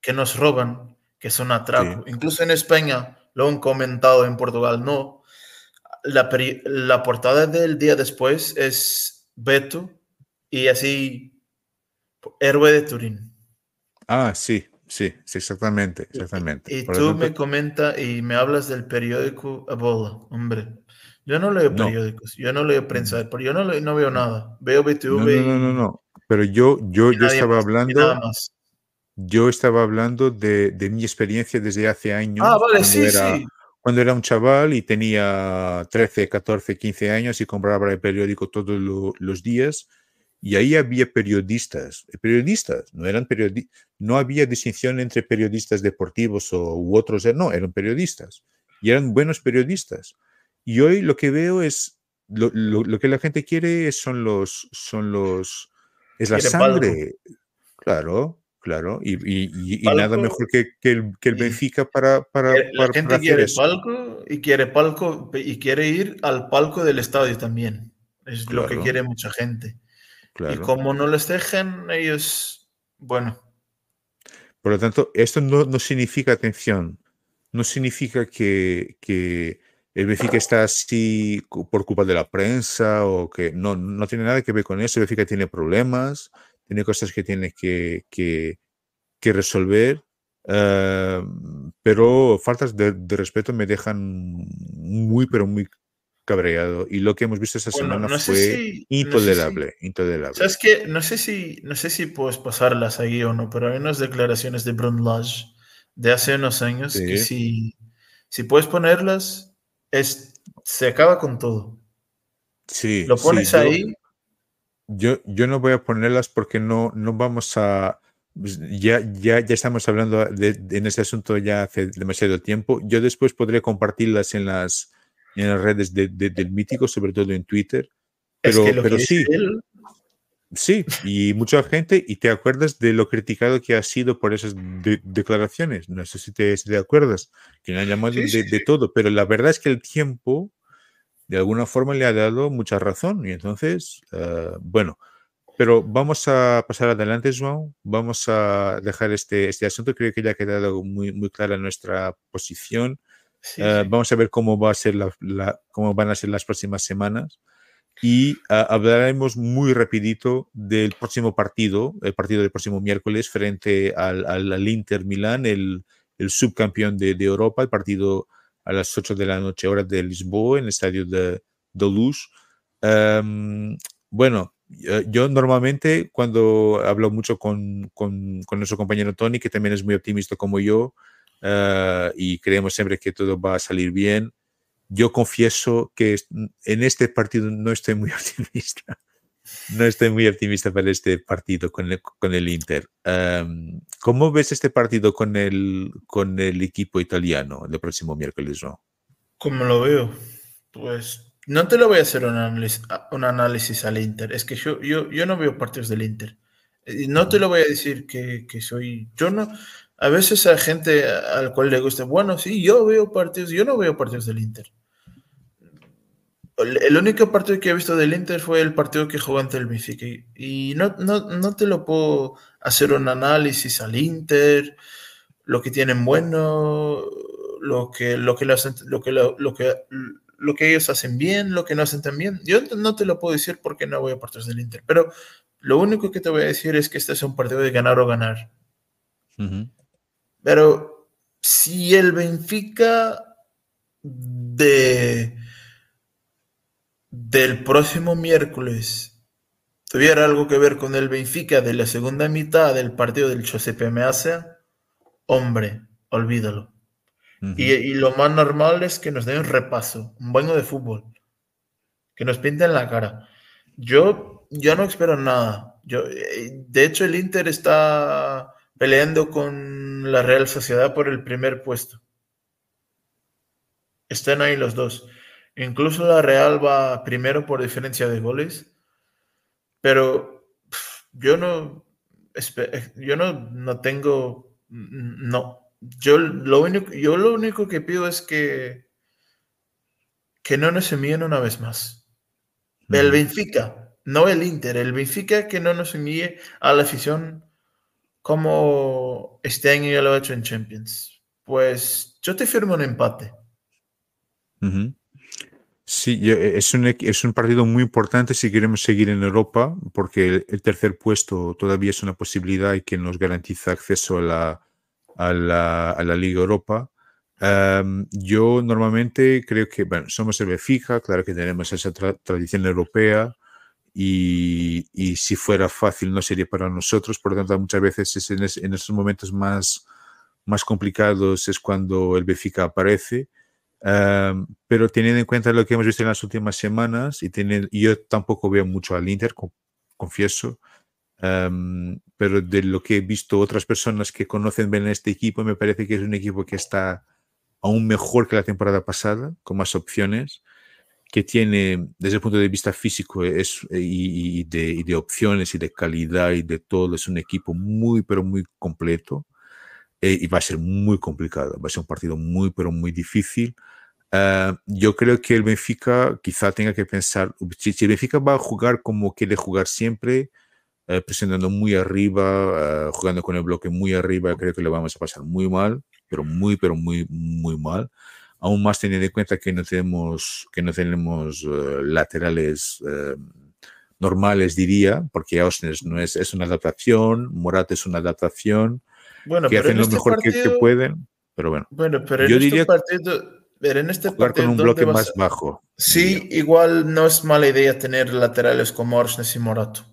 que nos roban, que es un atraco. Incluso en España lo han comentado, en Portugal no. La, la portada del día después es Beto y así héroe de Turín. Ah, sí, sí, sí exactamente, exactamente. Y, tú me comentas y me hablas del periódico Ebola, hombre. Yo no leo periódicos, yo no leo prensa, mm. yo no, no veo nada. Veo BTV. No, no, no, no, Pero yo, yo, yo estaba hablando. Yo estaba hablando de, de, mi experiencia desde hace años. Ah, vale, sí, sí. Cuando era un chaval y tenía 13, 14, 15 años y compraba el periódico todos los días y ahí había periodistas, periodistas, no eran periodistas, no había distinción entre periodistas deportivos o, u otros, no, eran periodistas y eran buenos periodistas. Y hoy lo que veo es, lo, lo, que la gente quiere son los, son los, es la sangre. Claro, claro. Y, y, y nada mejor que, que, el, que el Benfica para, para, La gente quiere palco y quiere palco y quiere ir al palco del estadio también. Es lo que quiere mucha gente. Y como no les dejen, ellos, bueno. Por lo tanto, esto no, no significa, atención, no significa que, que, el Benfica está así por culpa de la prensa o que no, no tiene nada que ver con eso. El Benfica tiene problemas, tiene cosas que tiene que, que, que resolver, uh, pero faltas de, de, respeto me dejan muy, pero muy cabreado y lo que hemos visto esta semana fue intolerable, no sé si, intolerable. ¿Sabes qué? No sé si no sé si puedes pasarlas ahí o no, pero hay unas declaraciones de Brundage de hace unos años ¿Sí? que si, si puedes ponerlas es se acaba con todo. Sí. Lo pones sí, ahí. Yo, yo no voy a ponerlas porque no, no vamos a pues, ya, ya, ya estamos hablando de, de, en ese asunto ya hace demasiado tiempo. Yo después podré compartirlas en las, en las redes de, de, del mítico, sobre todo en Twitter. Pero, es que pero sí, él... sí, y mucha gente, y te acuerdas de lo criticado que ha sido por esas de, declaraciones. No sé si te, si te acuerdas, que le han llamado sí, sí, de, de, todo, pero la verdad es que el tiempo de alguna forma le ha dado mucha razón. Y entonces, uh, bueno, pero vamos a pasar adelante, João. Vamos a dejar este, este asunto. Creo que ya ha quedado muy, muy clara nuestra posición. Sí, uh, sí. Vamos a ver cómo, va a ser la, la, cómo van a ser las próximas semanas. Y uh, hablaremos muy rapidito del próximo partido, el partido del próximo miércoles frente al, al, al Inter Milán, el, el subcampeón de, de, Europa, el partido a las 8 de la noche, hora de Lisboa, en el estadio de, de Luz. Um, bueno, yo normalmente cuando hablo mucho con, con, con, nuestro compañero Tony, que también es muy optimista como yo, uh, y creemos siempre que todo va a salir bien, yo confieso que en este partido no estoy muy optimista. No estoy muy optimista para este partido con el, con el Inter. Um, ¿Cómo ves este partido con el, con el equipo italiano el próximo miércoles? ¿no? ¿Cómo lo veo? Pues no te lo voy a hacer un análisis, un análisis al Inter. Es que yo, yo, yo no veo partidos del Inter. No te lo voy a decir que, que soy. Yo no. A veces hay gente al cual le gusta, bueno, sí, yo veo partidos, yo no veo partidos del Inter. El único partido que he visto del Inter fue el partido que jugó ante el Benfica. Y no, no, no te lo puedo hacer un análisis al Inter, lo que tienen bueno, lo que, lo que, lo, lo que, lo, lo que, lo que ellos hacen bien, lo que no hacen tan bien. Yo no te lo puedo decir porque no voy a partidos del Inter. Pero lo único que te voy a decir es que este es un partido de ganar o ganar. Uh -huh. Pero si el Benfica de del próximo miércoles tuviera algo que ver con el Benfica de la segunda mitad del partido del Giuseppe Meazza, hombre, olvídalo. Uh -huh. y, y, lo más normal es que nos den un repaso, un baño de fútbol, que nos pinten la cara. Yo, yo no espero nada. Yo, eh, de hecho, el Inter está peleando con la Real Sociedad por el primer puesto. Están ahí los dos. Incluso la Real va primero por diferencia de goles. pero yo no, yo no, no tengo, no, yo lo único, yo lo único que pido es que, que no nos envíen una vez más. El Benfica, no el Inter, el Benfica que no nos envíe a la afición como este año ya lo ha hecho en Champions. Pues yo te firmo un empate. Sí, e, es un, es un partido muy importante si queremos seguir en Europa, porque el, tercer puesto todavía es una posibilidad y que nos garantiza acceso a la, a la, a la Liga Europa. yo normalmente creo que, bueno, somos el Benfica, claro que tenemos esa tradición europea y, y, si fuera fácil no sería para nosotros, por lo tanto muchas veces es en, en esos momentos más, más complicados es cuando el Benfica aparece pero teniendo en cuenta lo que hemos visto en las últimas semanas, y yo tampoco veo mucho al Inter, confieso, pero de lo que he visto otras personas que conocen bien este equipo, me parece que es un equipo que está aún mejor que la temporada pasada, con más opciones, que tiene desde el punto de vista físico es, y, de, y de opciones y de calidad y de todo, es un equipo muy, pero muy completo. Eh, y va a ser muy complicado, va a ser un partido muy, pero muy difícil. Ah, yo creo que el Benfica quizá tenga que pensar, si, el Benfica va a jugar como quiere jugar siempre, eh, presionando muy arriba, ah, jugando con el bloque muy arriba, creo que le vamos a pasar muy mal, pero muy, pero muy, muy mal. Aún más teniendo en cuenta que no tenemos, que no tenemos eh, laterales eh, normales, diría, porque Austin no es, es una adaptación, Morat es una adaptación, bueno, que hacen lo este mejor que, pueden, pero bueno. Bueno, pero en yo este diría partido Ver, en este jugar con un bloque más bajo. Sí, igual no es mala idea tener laterales como Orsnes y Morato.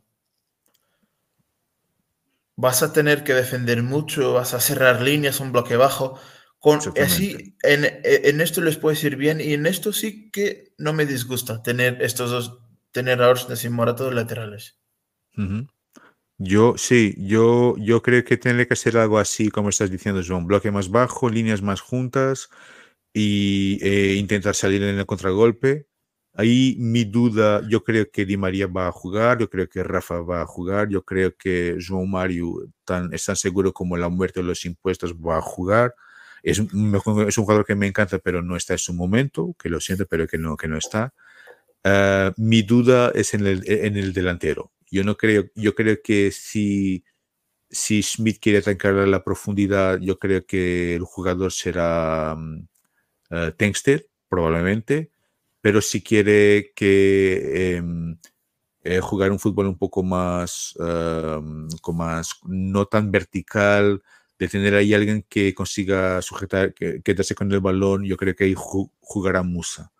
Vas a tener que defender mucho, vas a cerrar líneas, un bloque bajo. Con, así, en, esto les puede ir bien y en esto sí que no me disgusta tener estos dos, tener a Orsnes y Morato de laterales. Yo sí, yo, yo creo que tiene que ser algo así, como estás diciendo, un bloque más bajo, líneas más juntas y eh, intentar salir en el contragolpe. Ahí mi duda, yo creo que Di María va a jugar, yo creo que Rafa va a jugar, yo creo que João Mario tan, es tan seguro como la muerte de los impuestos va a jugar. Es un, es un jugador que me encanta, pero no está en su momento, que lo siento, pero que no, que no está. Ah, mi duda es en el, en el delantero. Yo no creo, yo creo que si, si Smith quiere atacar la profundidad, yo creo que el jugador será mm, uh, probablemente, pero si quiere que em, eh, jugar un fútbol un poco más, em, con más, no tan vertical, de tener ahí alguien que consiga sujetar, que, quedarse con el balón, yo creo que ahí jugará Musa.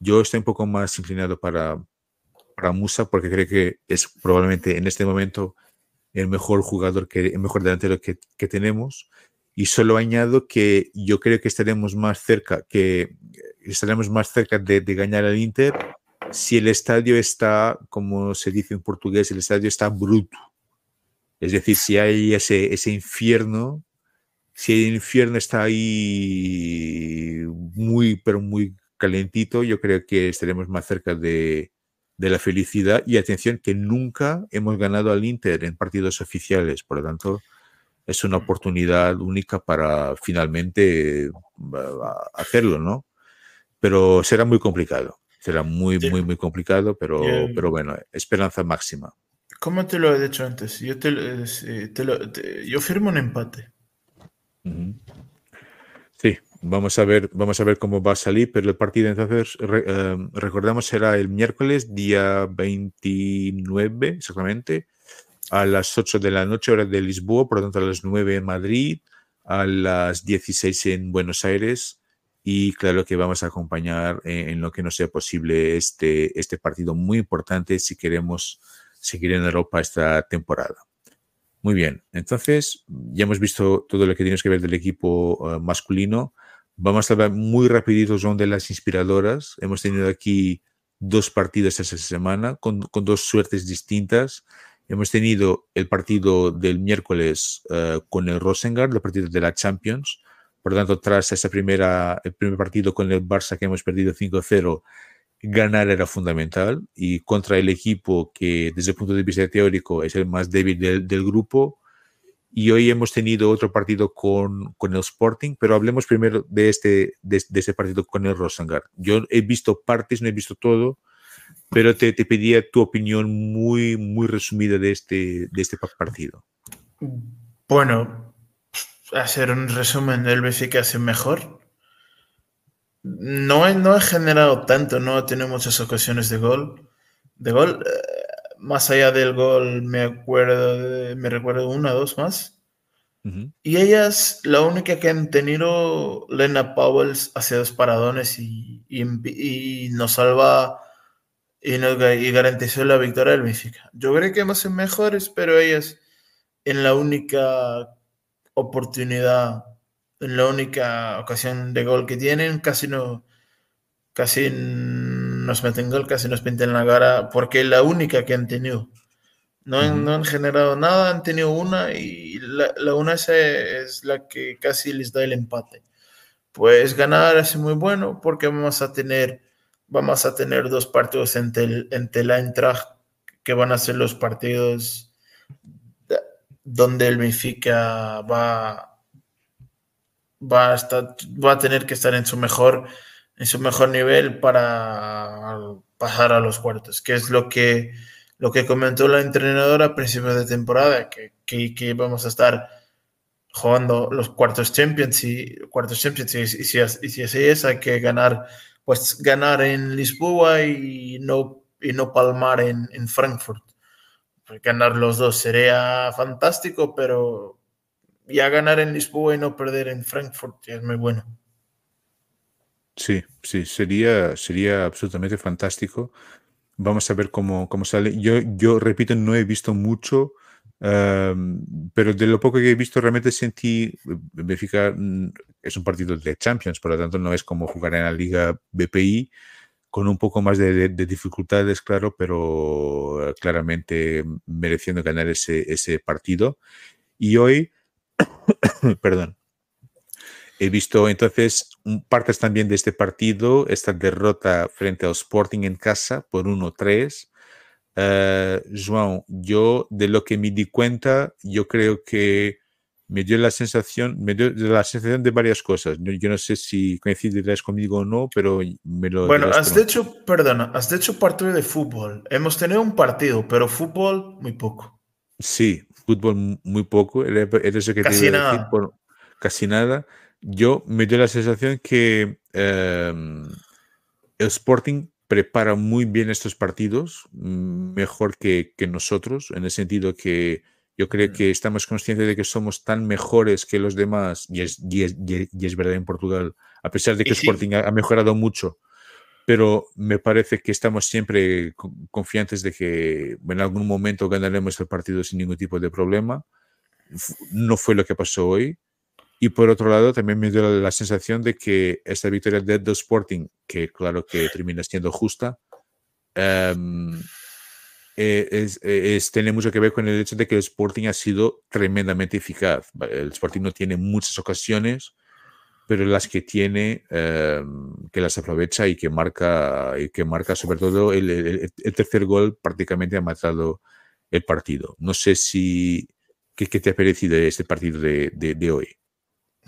Yo estoy un poco más inclinado para, para Musa porque creo que es probablemente en este momento el mejor jugador, que, el mejor delantero que tenemos y solo añado que yo creo que estaremos más cerca, que estaremos más cerca de, de ganar al Inter si el estadio está, como se dice en portugués, el estadio está bruto. Es decir, si hay ese, infierno, si el infierno está ahí muy, pero muy calentito, yo creo que estaremos más cerca de, la felicidad. Y atención, que nunca hemos ganado al Inter en partidos oficiales, por lo tanto, es una oportunidad única para finalmente hacerlo, ¿no? Pero será muy complicado, será muy, muy, muy complicado, pero, pero bueno, esperanza máxima. ¿Cómo te lo he dicho antes? Yo, te, yo firmo un empate. Sí, vamos a ver, vamos a ver cómo va a salir, pero el partido entonces em, recordamos será el miércoles día 29 exactamente a las 8 de la noche, hora de Lisboa, por lo tanto a las 9 en Madrid, a las 16 en Buenos Aires. Y claro que vamos a acompañar en, lo que no sea posible este, este partido muy importante si queremos seguir en Europa esta temporada. Muy bien, entonces ya hemos visto todo lo que tienes que ver del equipo eh, masculino. Vamos a hablar muy rapidito son de las inspiradoras. Hemos tenido aquí dos partidos esa semana con, con dos suertes distintas. Hemos tenido el partido del miércoles eh, con el Rosengard, el partido de la Champions. Por lo tanto, tras esa primera, el primer partido con el Barça que hemos perdido 5-0, ganar era fundamental y contra el equipo que desde el punto de vista teórico es el más débil del, del grupo. Y hoy hemos tenido otro partido con, con, el Sporting, pero hablemos primero de este, de, de este partido con el Rosengar. Yo he visto partes, no he visto todo, pero te, te, pedía tu opinión muy, muy resumida de este, de este partido. Bueno, hacer un resumen del Benfica hace mejor. No he, no he generado tanto, no he tenido muchas ocasiones de gol. De gol, eh, más allá del gol, me acuerdo, de, me recuerdo una, dos más. Uh -huh. Y ellas, la única que han tenido, Lena Powells, hace dos paradones y, y, y nos salva y, nos, y garantizó la victoria del Benfica. Yo creo que hemos sido mejores, pero ellas en la única oportunidad, en la única ocasión de gol que tienen, casi no, casi nos meten gol, casi nos pintan la cara, porque es la única que han tenido. No, uh -huh. no han generado nada, han tenido una y la, la una es la que casi les da el empate. Pues ganar es muy bueno porque vamos a tener vamos a tener dos partidos entre, el, entre la Eintracht, que van a ser los partidos donde el Benfica va, va, a estar, va a tener que estar en su mejor, en su mejor nivel para pasar a los cuartos, que es lo que, lo que comentó la entrenadora a principios de temporada, que, que, que vamos a estar jugando los cuartos Champions y cuartos Champions y, y, si, y si así es, hay que ganar pues ganar en Lisboa y no, y no palmar en, en Frankfurt. Ganar los dos sería fantástico, pero ya ganar en Lisboa y no perder en Frankfurt es muy bueno. Sí, sí, sería, sería absolutamente fantástico. Vamos a ver cómo, cómo sale. Yo, yo, repito, no he visto mucho, um, pero de lo poco que he visto realmente sentí Benfica es un partido de Champions, por lo tanto no es como jugar en la Liga BPI, con un poco más de, de, de dificultades, claro, pero claramente mereciendo ganar ese, partido. Y hoy, perdón, he visto entonces partes también de este partido, esta derrota frente al Sporting en casa por 1-3. Uh, João, yo de lo que me di cuenta, yo creo que me dio la sensación, me dio la sensación de varias cosas. Yo, yo no sé si coincidirás conmigo o no, pero me lo. Bueno, has de hecho, perdona, has de hecho partido de fútbol. Hemos tenido un partido, pero fútbol muy poco. Sí, fútbol muy poco. Era eso que casi te nada. Decir, por, casi nada. Yo me dio la sensación que eh, el Sporting prepara muy bien estos partidos, mejor que, que nosotros, en el sentido que yo creo que estamos conscientes de que somos tan mejores que los demás, y es, y es, y es verdad en Portugal, a pesar de que sí. Sporting ha mejorado mucho, pero me parece que estamos siempre confiantes de que en algún momento ganaremos el partido sin ningún tipo de problema. No fue lo que pasó hoy. Y por otro lado, también me dio la sensación de que esta victoria de The Sporting, que claro que termina siendo justa, um, es, es, tiene mucho que ver con el hecho de que el Sporting ha sido tremendamente eficaz. El Sporting no tiene muchas ocasiones, pero las que tiene, eh, que las aprovecha y que marca, y que marca sobre todo el, tercer gol prácticamente ha matado el partido. No sé si, ¿qué, te ha parecido este partido de, de hoy?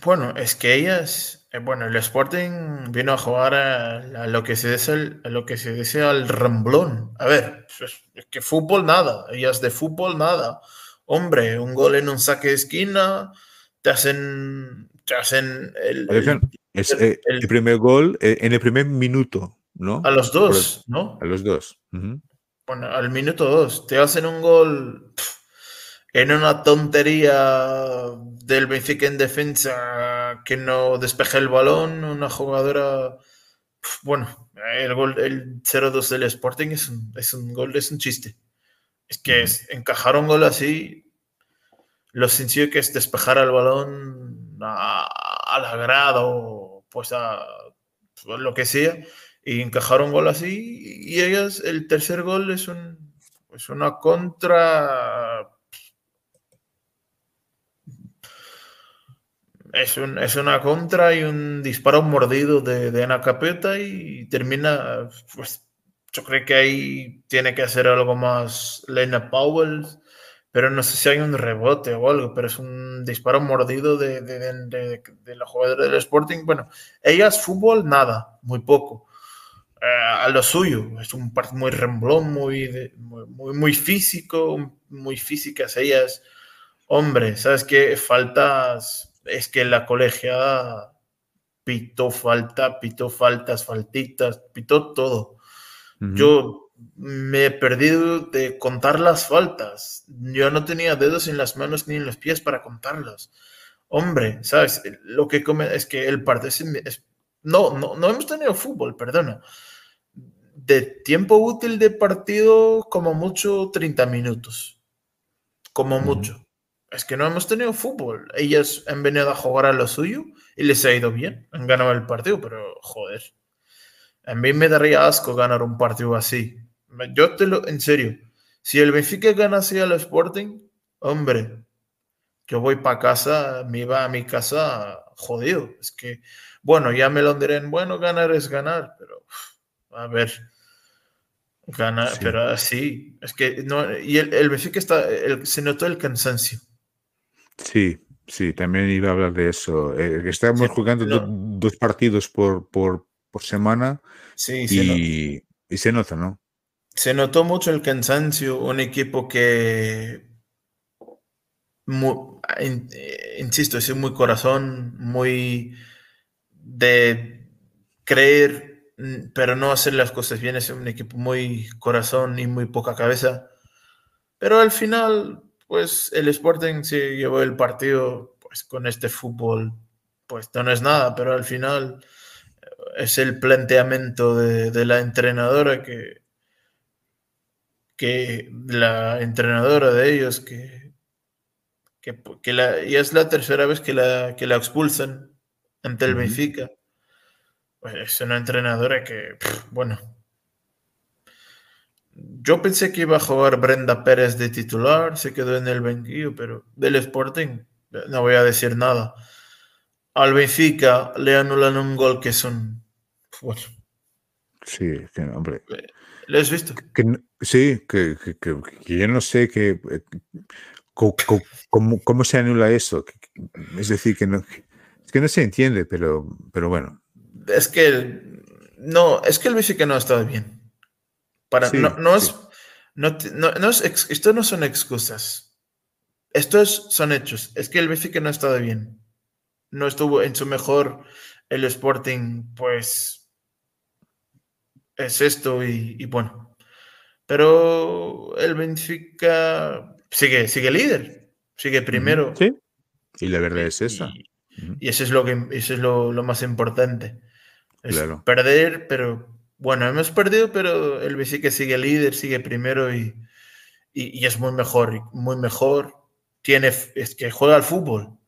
Bueno, es que ellas, eh, bueno, el Sporting vino a jugar a, a lo que se dice, a lo que se dice al ramblón. A ver, es, es, que fútbol nada, ellas de fútbol nada. Hombre, un gol en un saque de esquina, te hacen, te hacen el, el, es, el, el primer gol eh, en el primer minuto, ¿no? A los dos, ¿no? A los dos. Uh -huh. Bueno, al minuto dos, te hacen un gol. Pff, en una tontería del Benfica en defensa que no despeja el balón, una jugadora, bueno, el gol, el 0-2 del Sporting es un, es un, gol, es un chiste. Es que es, encajar un gol así, lo sencillo que es despejar el balón a, a la grada o pues a pues lo que sea, y encajar un gol así, y ellas, el tercer gol es un es una contra es, un, es una contra y un disparo mordido de, de Ana Capeta y termina, pues yo creo que ahí tiene que hacer algo más Lena Powell, pero no sé si hay un rebote o algo, pero es un disparo mordido de, de, de, la jugadora del Sporting. Bueno, ella es fútbol, nada, muy poco. Eh, a lo suyo, es un partido muy remblón, muy, muy, muy, físico, muy físicas ellas. Hombre, ¿sabes qué? Faltas, es que la colegiada pitó falta, pitó faltas, faltitas, pitó todo. Yo me he perdido de contar las faltas. Yo no tenía dedos en las manos ni en los pies para contarlas. Hombre, ¿sabes? Lo que come es que el partido es, no, no, no hemos tenido fútbol, perdona. De tiempo útil de partido, como mucho 30 minutos. Como mucho. Es que no hemos tenido fútbol. Ellas han venido a jugar a lo suyo y les ha ido bien. Han ganado el partido, pero joder. A mí me daría asco ganar un partido así. Yo te lo, en serio, si el Benfica gana así al Sporting, hombre, yo voy para casa, me iba a mi casa jodido. Es que, bueno, ya me lo dirán, bueno, ganar es ganar, pero a ver, ganar, pero así, es que no, y el, el Benfica está, se notó el cansancio. Sí, sí, también iba a hablar de eso. Eh, estamos jugando dos partidos por, por, por semana sí, y, y se nota, ¿no? Se notó mucho el cansancio, un equipo que, eh, insisto, es muy corazón, muy de creer, mm, pero no hacer las cosas bien, es un equipo muy corazón y muy poca cabeza. Pero al final, pues el Sporting se llevó el partido pues con este fútbol, pues no es nada, pero al final es el planteamiento de, la entrenadora que, que la entrenadora de ellos que, que, la, y es la tercera vez que la, que la expulsan ante el Benfica. Pues es una entrenadora que, bueno, yo pensé que iba a jugar Brenda Pérez de titular, se quedó en el banquillo, pero del Sporting no voy a decir nada. Al Benfica le anulan un gol que son bueno. Sí, hombre. ¿Lo has visto? sí, que, yo no sé que, eh, cómo, se anula eso. Es decir, que no, es que no se entiende, pero, pero bueno. Es que no, es que el que no ha estado bien. Para, no, es, no, esto no son excusas. Esto son hechos. Es que el que no ha estado bien. No estuvo en su mejor. El Sporting, pues es esto y, bueno. Pero el Benfica sigue, sigue líder, sigue primero. Sí. Y la verdad es esa. Y, eso es lo que eso es lo, más importante. perder, pero bueno, hemos perdido, pero el Benfica sigue líder, sigue primero y, y, es muy mejor, muy mejor. Tiene, es que juega al fútbol.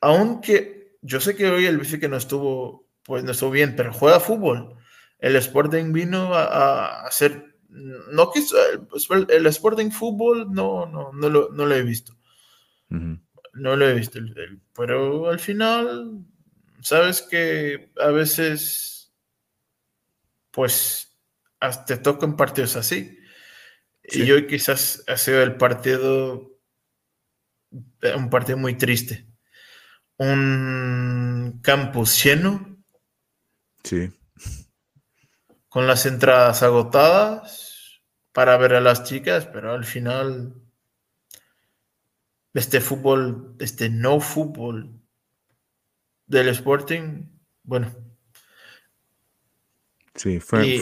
Aunque yo sé que hoy el Benfica no estuvo, pues no estuvo bien, pero juega fútbol el Sporting vino a, hacer, no quiso, el, Sporting Fútbol no, no, no, lo, no lo he visto. No lo he visto, pero al final, sabes que a veces, pues, te tocan partidos así. Y hoy quizás ha sido el partido, un partido muy triste. Un campus lleno. Sí con las entradas agotadas para ver a las chicas, pero al final este fútbol, este no fútbol del Sporting, bueno. Sí, fue,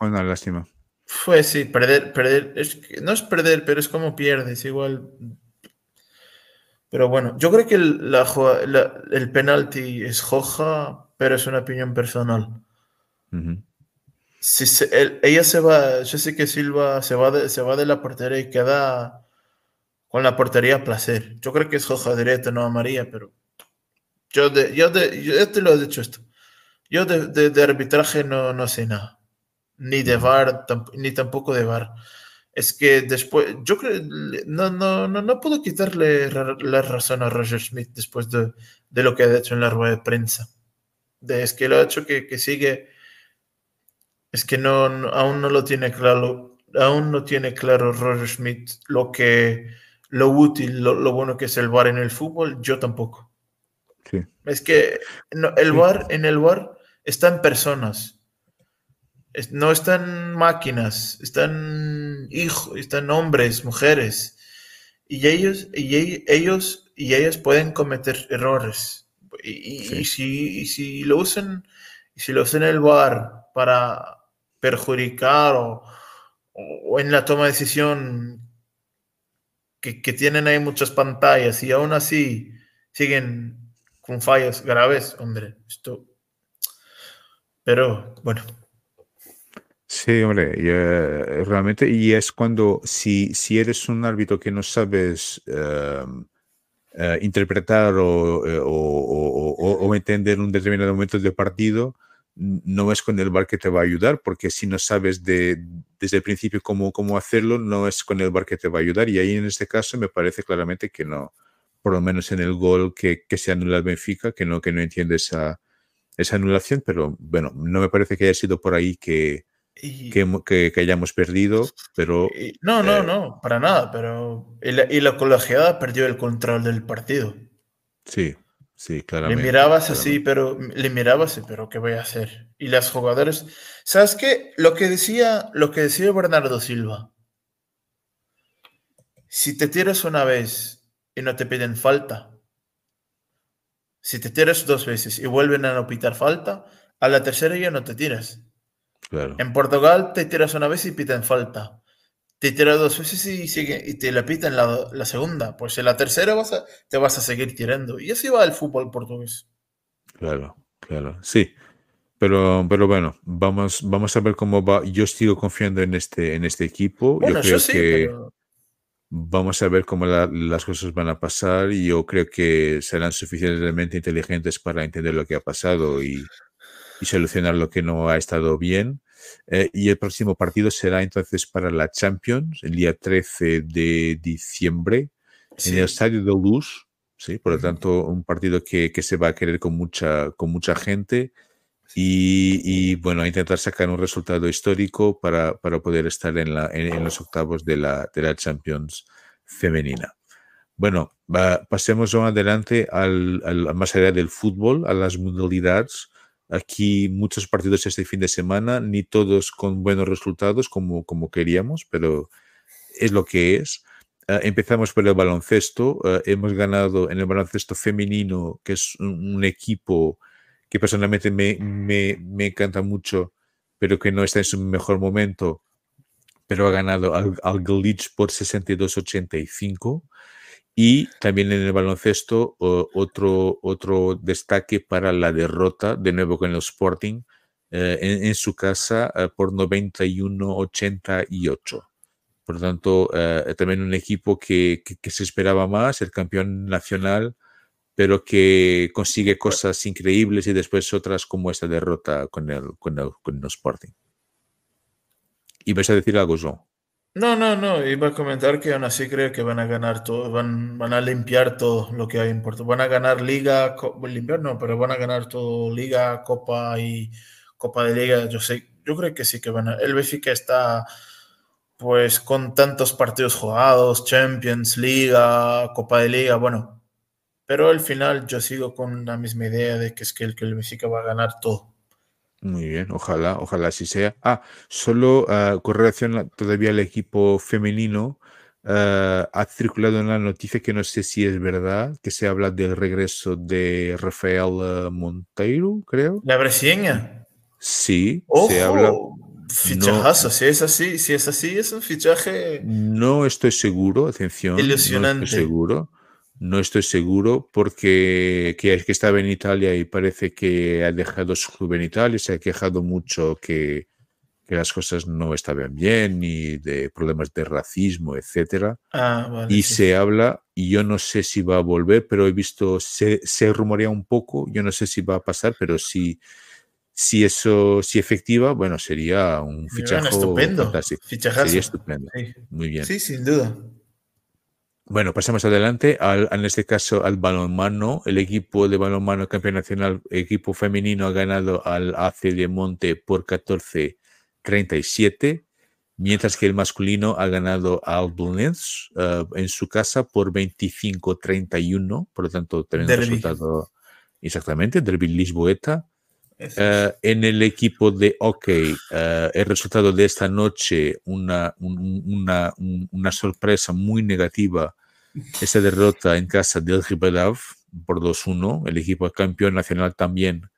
una lástima. Fue, sí, perder, perder, no es perder, pero es como pierdes, igual. Pero bueno, yo creo que el, el penalti es joja, pero es una opinión personal si ella se va, yo sé que Silva se va, de, se va de la portería y queda con la portería a placer. Yo creo que es hoja directa, no a María, pero yo, de, yo, yo, te lo he dicho esto. Yo de, arbitraje no, no sé nada, ni de VAR, ni tampoco de VAR. es que después, yo creo, no, no, no, no puedo quitarle la razón a Roger Smith después de, de, lo que ha hecho en la rueda de prensa. De, es que lo ha hecho que, que sigue, es que no, aún no lo tiene claro, aún no tiene claro Roger Smith lo que, lo útil, lo, bueno que es el bar en el fútbol, yo tampoco. Sí. Es que el bar, en el bar están personas no están máquinas, están hijos, están hombres, mujeres. Y ellos, y ellos y ellas pueden cometer errores. Y, si, si, lo usan, si lo usan el bar para perjudicar o, en la toma de decisión que, tienen ahí muchas pantallas y aún así siguen con fallas graves, hombre, esto. Pero bueno, Sí, hombre, eh, realmente, y es cuando si, si eres un árbitro que no sabes em, eh, interpretar eh, o, o, entender un determinado momento del partido, no es con el bar que te va a ayudar, porque si no sabes de, desde el principio cómo, cómo hacerlo, no es con el bar que te va a ayudar. Y ahí en este caso me parece claramente que no, por lo menos en el gol que, que se anula el Benfica, que no, que no entiende esa, esa anulación, pero bueno, no me parece que haya sido por ahí que que, que, hayamos perdido, pero... no, no, eh, no, para nada, pero... Y la, colegiada perdió el control del partido. Sí, sí, claramente. Le mirabas así, pero... Le mirabas, pero ¿qué voy a hacer? Y las jugadores... ¿Sabes qué? Lo que decía, lo que decía Bernardo Silva. Si te tiras una vez y no te piden falta, si te tiras dos veces y vuelven a no pitar falta, a la tercera ya no te tiras. En Portugal te tiras una vez y pitan falta. Te tiras dos veces y, sigue, y te la pitan la, la segunda. Pues en la tercera vas te vas a seguir tirando. Y así va el fútbol portugués. Claro, claro. Sí. Pero, pero bueno, vamos, vamos a ver cómo va. Yo sigo confiando en este, en este equipo. yo creo que vamos a ver cómo las cosas van a pasar. Y yo creo que serán suficientemente inteligentes para entender lo que ha pasado y, y solucionar lo que no ha estado bien. Eh, y el próximo partido será entonces para la Champions, el día 13 de diciembre, en el Estadio de Luz. ¿sí? Por lo tanto, un partido que, que, se va a querer con mucha, con mucha gente. Y, y, bueno, intentar sacar un resultado histórico para, para poder estar en, la, en, los octavos de la, de la Champions femenina. Bueno, pasemos adelante al, al, más allá del fútbol, a las modalidades aquí muchos partidos este fin de semana, ni todos con buenos resultados como, como queríamos, pero es lo que es. Ah, empezamos por el baloncesto. Ah, hemos ganado en el baloncesto femenino, que es un, equipo que personalmente me, me, me, encanta mucho, pero que no está en su mejor momento, pero ha ganado al, al Glitch por 62-85. Y también en el baloncesto, otro, otro destaque para la derrota, de nuevo con el Sporting, eh, en, su casa eh, por 91-88. Por lo tanto, eh, también un equipo que, que, se esperaba más, el campeón nacional, pero que consigue cosas increíbles y después otras como esta derrota con el, con el, con el Sporting. ¿Y vas a decir algo, John? No, no, no, iba a comentar que aún así creo que van a ganar todo, van, van a limpiar todo lo que hay en Puerto. Van a ganar Liga, limpiar no, pero van a ganar todo, Liga, Copa y Copa de Liga. Yo sé, yo creo que sí que van a. El Benfica está pues con tantos partidos jugados, Champions, Liga, Copa de Liga, bueno. Pero al final yo sigo con la misma idea de que es que el, que el Benfica va a ganar todo. Muy bien, ojalá, ojalá así sea. Ah, solo uh, con relación todavía al equipo femenino, ah, ha circulado una noticia que no sé si es verdad, que se habla del regreso de Rafael ah, Monteiro, creo. ¿La brasileña? Sí, se habla. Fichajazo, si es así, si es así, es un fichaje. No estoy seguro, atención. Ilusionante. No estoy seguro. No estoy seguro porque que, que estaba en Italia y parece que ha dejado su en Italia, se ha quejado mucho que, que las cosas no estaban bien y de problemas de racismo, etc. Ah, y se habla, y yo no sé si va a volver, pero he visto, se, se rumorea un poco, yo no sé si va a pasar, pero si, si eso, si efectiva, bueno, sería un fichaje estupendo. fantástico. Sería estupendo. Muy bien. Sí, sin duda. Bueno, pasamos adelante al, en este caso al balonmano. El equipo de balonmano campeón nacional, equipo femenino, ha ganado al AC de Monte por 14-37, mientras que el masculino ha ganado al Blues eh, en su casa por 25-31. Por lo tanto, tenemos resultado exactamente, Derby Lisboeta. Uh, en el equipo de hockey, uh, el resultado de esta noche, una, un, una, un, una, sorpresa muy negativa, esa derrota en casa del Ribelav por 2-1, el equipo campeón nacional también,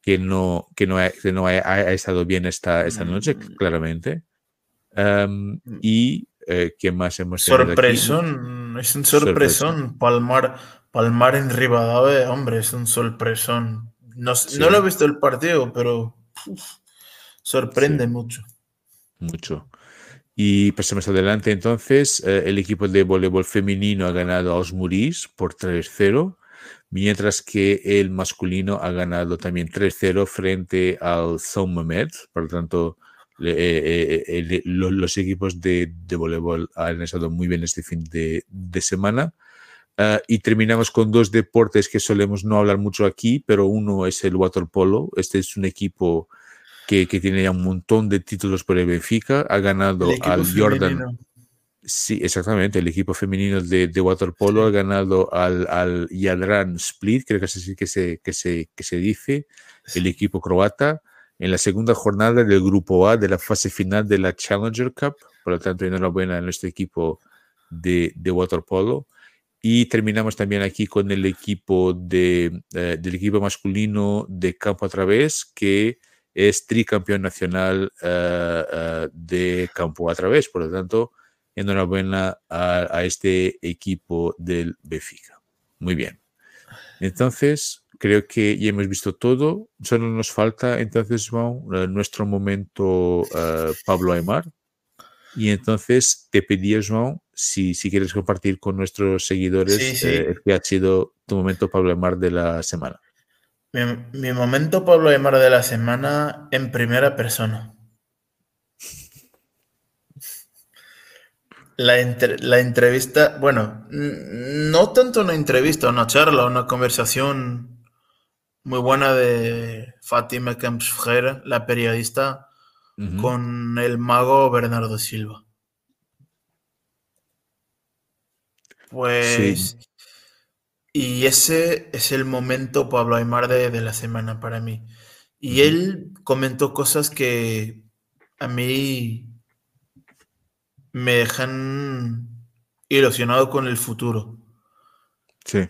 que no, que no, ha, que no ha, ha, estado bien esta, esta noche, mm. claramente. Um, y eh, ¿qué más hemos Sorpresón, es un sorpresón, Palmar, Palmar en Ribadave, hombre, es un sorpresón no, no lo he visto el partido, pero sorprende mucho. Mucho. Y pasamos adelante entonces. Eh, el equipo de voleibol femenino ha ganado a Osmuris por 3-0, mientras que el masculino ha ganado también 3-0 frente al Zoumamed. Por lo tanto, eh, eh, los, equipos de, de voleibol han estado muy bien este fin de, de semana. Uh, y terminamos con dos deportes que solemos no hablar mucho aquí, pero uno es el waterpolo. Este es un equipo que, que tiene ya un montón de títulos por el Benfica. Ha ganado al Jordan. Sí, exactamente. El equipo femenino de, de waterpolo ha ganado al, al Yadran Split, creo que es así que se, que se, que se dice, el equipo croata, en la segunda jornada del grupo A de la fase final de la Challenger Cup. Por lo tanto, enhorabuena a nuestro equipo de, de waterpolo. Y terminamos también aquí con el equipo de, eh, del equipo masculino de campo a través, que es tricampeón nacional uh, uh, de campo a través. Por lo tanto, enhorabuena a, a este equipo del Benfica. Muy bien. Entonces, creo que ya hemos visto todo. Solo nos falta entonces, Juan, nuestro momento Pablo Aymar. Y entonces te pedía, João, si, si quieres compartir con nuestros seguidores sí, sí. Eh, que ha sido tu momento Pablo Aymar de la semana. Mi, mi momento Pablo Aymar de la semana en primera persona. La, entre, la, entrevista, bueno, no tanto una entrevista, una charla, una conversación muy buena de Fátima Camps la periodista, uh -huh. con el mago Bernardo Silva. Pues. Sí. Y ese es el momento Pablo Aymar de, de la semana para mí. Y él comentó cosas que a mí me dejan ilusionado con el futuro. Sí.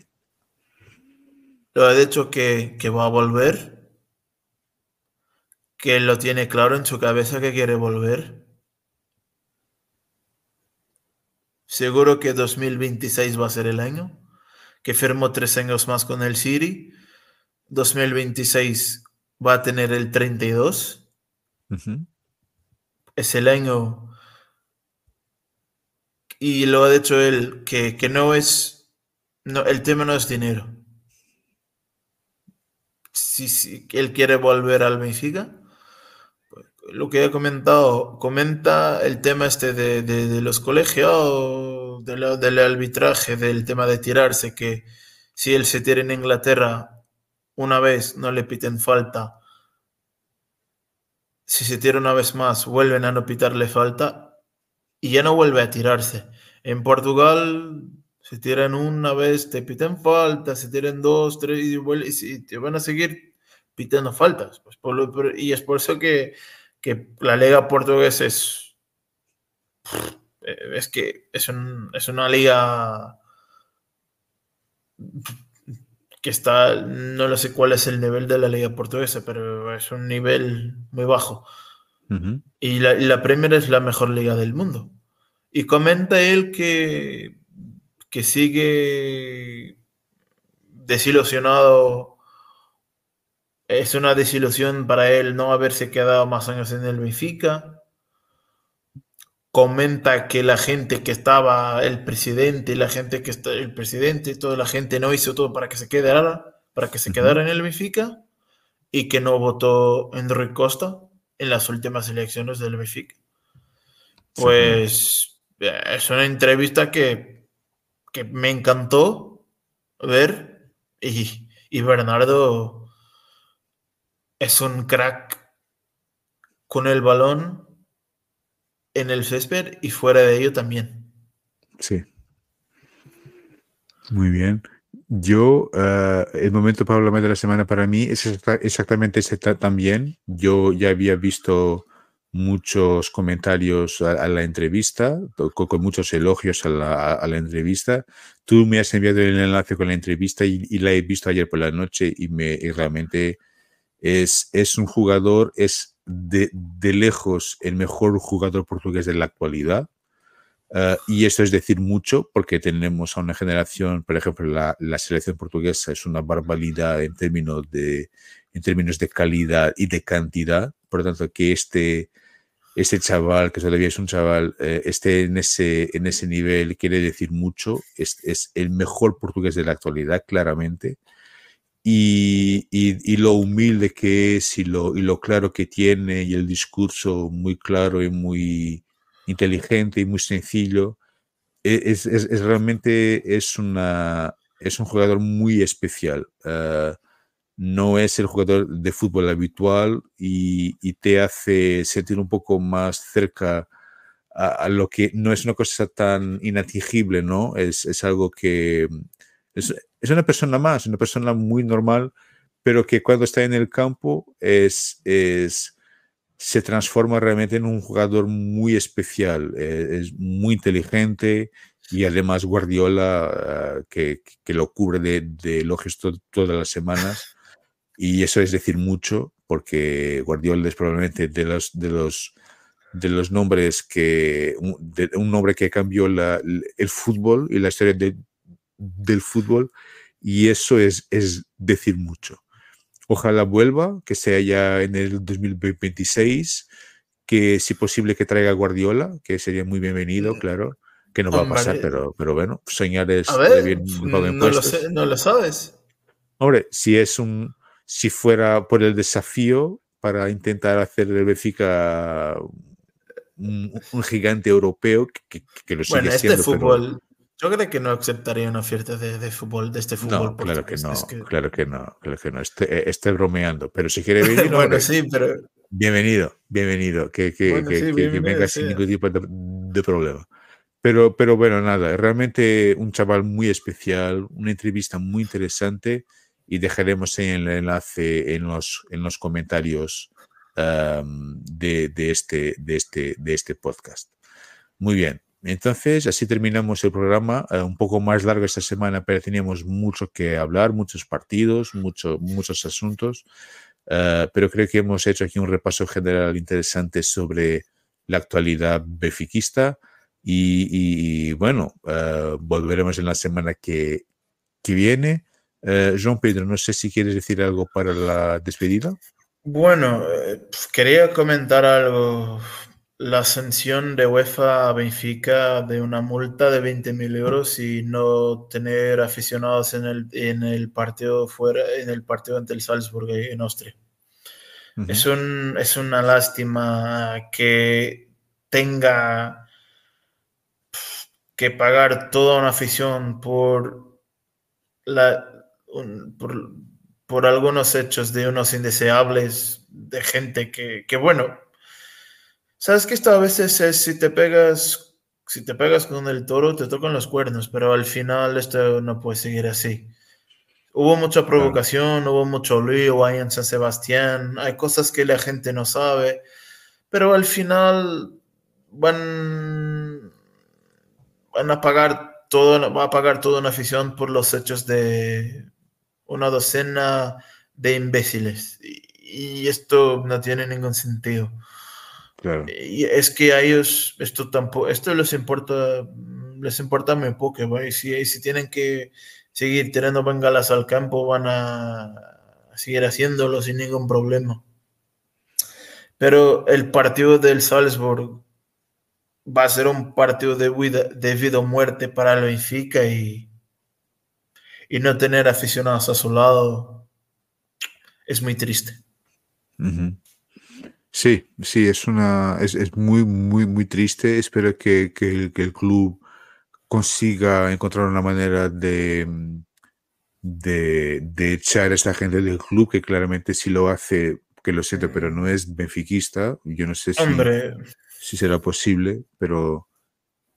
Lo ha dicho que, que va a volver que lo tiene claro en su cabeza que quiere volver. Seguro que 2026 va a ser el año, que firmó tres años más con el City. 2026 va a tener el 32. Uh -huh. Es el año. Y lo ha dicho él, que, que no es. No, el tema no es dinero. Si, si él quiere volver al Benfica, lo que he comentado, comenta el tema este de, los colegios, de lo, del arbitraje, del tema de tirarse, que si él se tira en Inglaterra una vez, no le piten falta. Si se tira una vez más, vuelven a no pitarle falta y ya no vuelve a tirarse. En Portugal se tiran una vez, te piten falta, se tiran dos, tres y, vuelve, y te van a seguir pitando faltas. Pues y es por eso que que la liga portuguesa es. Es que es, un, es una liga que está. No lo sé cuál es el nivel de la liga portuguesa, pero es un nivel muy bajo. Uh -huh. y, la, y la Premier es la mejor liga del mundo. Y comenta él que, que sigue desilusionado es una desilusión para él no haberse quedado más años en el Benfica. Comenta que la gente que estaba, el presidente, la gente que está, el presidente, toda la gente no hizo todo para que se quedara, para que se quedara en el Benfica. y que no votó en Rui Costa en las últimas elecciones del Benfica. Pues eh, es una entrevista que, que me encantó ver y, y Bernardo es un crack con el balón en el césped y fuera de ello también. Sí. Muy bien. Yo, uh, el momento para hablar de la semana para mí es exactamente ese también. Yo ya había visto muchos comentarios a, la entrevista, con, con, muchos elogios a la, entrevista. Tú me has enviado el enlace con la entrevista y, y la he visto ayer por la noche y, me, y realmente es, es un jugador, es de, de, lejos el mejor jugador portugués de la actualidad. Uh, y esto es decir mucho porque tenemos a una generación, por ejemplo, la, la, selección portuguesa es una barbaridad en términos, de, en términos de calidad y de cantidad. Por lo tanto, que este, este chaval, que todavía es un chaval, eh, esté en ese, en ese nivel quiere decir mucho. Es, es el mejor portugués de la actualidad, claramente. Y, y, y, lo humilde que es y lo, y lo claro que tiene y el discurso muy claro y muy inteligente y muy sencillo. E, es, es, es realmente es, una, es un jugador muy especial. Uh, no es el jugador de fútbol habitual y, y te hace sentir un poco más cerca a, a, lo que no es una cosa tan inatingible, ¿no? Es, es algo que es, una persona más, una persona muy normal, pero que cuando está en el campo es, es se transforma realmente en un jugador muy especial, eh, es muy inteligente y además Guardiola, uh, que, que, lo cubre de, de elogios to todas las semanas, y eso es decir mucho, porque Guardiola es probablemente de los, de los, de los nombres que, de un nombre que cambió el fútbol y la historia de, del fútbol, y eso es, es decir mucho. Ojalá vuelva, que sea ya en el 2026, que si posible que traiga Guardiola, que sería muy bienvenido, claro, que no va a pasar, pero, pero bueno, soñar es a ver, bien, no, lo sé, no lo sabes. Hombre, si es un, si fuera por el desafío para intentar hacer del Benfica un, un, gigante europeo que, que lo sigue bueno, este siendo, fútbol, pero... Yo creo que no aceptaría una oferta de, de fútbol, de este fútbol. No, claro que no, es que... claro que no, claro que no. Esté, esté bromeando, pero si quiere venir, bueno, hombre, sí, pero... bienvenido, bienvenido, que, que, bueno, que, sí, que, bienvenido, que venga sí. sin ningún tipo de, de, problema. Pero, pero bueno, nada, realmente un chaval muy especial, una entrevista muy interesante y dejaremos el enlace en los, en los comentarios um, de, de, este, de, este, de este podcast. Muy bien. Entonces, así terminamos el programa, uh, un poco más largo esta semana, pero teníamos mucho que hablar, muchos partidos, mucho, muchos asuntos, uh, pero creo que hemos hecho aquí un repaso general interesante sobre la actualidad befiquista y, y, y bueno, uh, volveremos en la semana que, que viene. Uh, João Pedro, no sé si quieres decir algo para la despedida. Bueno, eh, quería comentar algo. La sanción de UEFA a Benfica de una multa de 20.000 euros y no tener aficionados en el, en el partido fuera, en el partido ante el Salzburg en Austria. Uh -huh. es, un, es una lástima que tenga que pagar toda una afición por la, un, por, por, algunos hechos de unos indeseables, de gente que, que, bueno, sabes que esto a veces es si te pegas, si te pegas con el toro, te tocan los cuernos, pero al final esto no puede seguir así. Hubo mucha provocación, claro. hubo mucho lío ahí en San Sebastián, hay cosas que la gente no sabe, pero al final van, van a pagar todo, va a pagar toda una afición por los hechos de una docena de imbéciles. Y, y esto no tiene ningún sentido. Claro. Y es que a ellos esto tampoco, esto les importa, les importa muy poco, ¿va? y si, si tienen que seguir tirando bengalas al campo, van a seguir haciéndolo sin ningún problema. Pero el partido del Salzburg va a ser un partido de vida, de vida o muerte para el Benfica y, y no tener aficionados a su lado es muy triste. Sí, sí, es una es, muy, muy, muy triste. Espero que, el, club consiga encontrar una manera de, de, echar a esta gente del club, que claramente si lo hace, que lo siento, pero no es benfiquista. Yo no sé si, si será posible, pero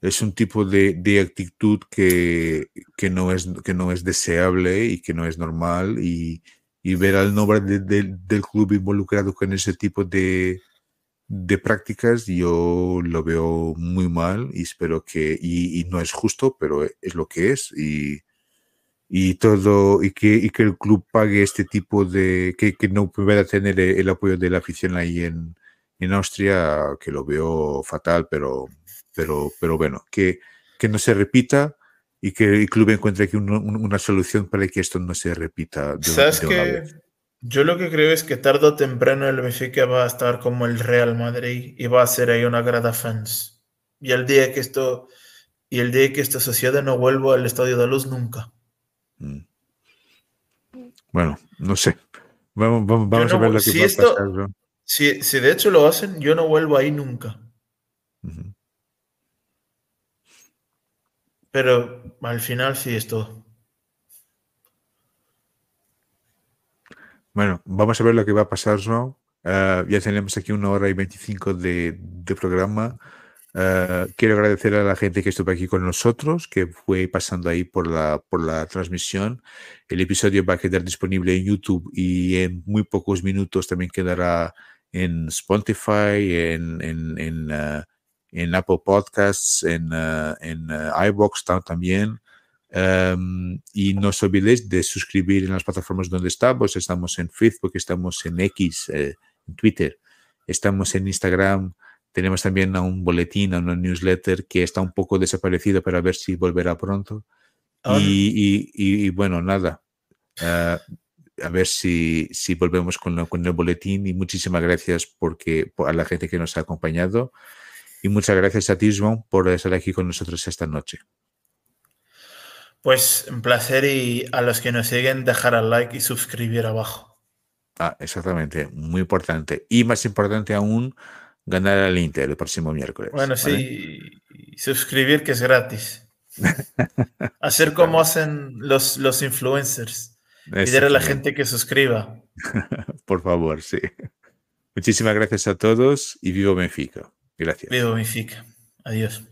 es un tipo de, actitud que, no es, que no es deseable y que no es normal y, y ver al nombre del club involucrado con ese tipo de, de prácticas, yo lo veo muy mal y espero que, y, no es justo, pero es lo que es y, y todo, y que, y que el club pague este tipo de, que, que no pueda tener el apoyo de la afición ahí en, en Austria, que lo veo fatal, pero, pero, pero bueno, que, que no se repita y que el club encuentre aquí una solución para que esto no se repita. ¿Sabes que Yo lo que creo es que tarde o temprano el Benfica va a estar como el Real Madrid y va a ser ahí una grada fans. Y el día que esto y el día que esto suceda no vuelvo al Estadio de Luz nunca. Mm. Bueno, no sé. Vamos, vamos, a ver lo que si va a pasar. Si, si, de hecho lo hacen, yo no vuelvo ahí nunca. Pero al final sí es todo. Bueno, vamos a ver lo que va a pasar, ¿no? Eh, ya tenemos aquí una hora y veinticinco de, programa. Eh, quiero agradecer a la gente que estuvo aquí con nosotros, que fue pasando ahí por la, por la transmisión. El episodio va a quedar disponible en YouTube y en muy pocos minutos también quedará en Spotify, en, en, eh, en Apple Podcasts, en, uh, en uh, iBox también. Um, y no os olvidéis de suscribir en las plataformas donde estamos. Estamos en Facebook, estamos en X, eh, en Twitter, estamos en Instagram. Tenemos también un boletín, una newsletter que está un poco desaparecido, para ver si volverá pronto. Y, y, bueno, nada. Uh, a ver si, si volvemos con, con, el boletín y muchísimas gracias porque, a la gente que nos ha acompañado. Y muchas gracias a ti, por estar aquí con nosotros esta noche. Pues un placer y a los que nos siguen dejar el like y suscribir abajo. Ah, exactamente, muy importante. Y más importante aún, ganar al Inter el próximo miércoles. Bueno, sí, suscribir que es gratis. Hacer como hacen los, los influencers. Pedir a la gente que suscriba. Por favor, sí. Muchísimas gracias a todos y vivo Benfica. Gracias. Veo Benfica. Adiós.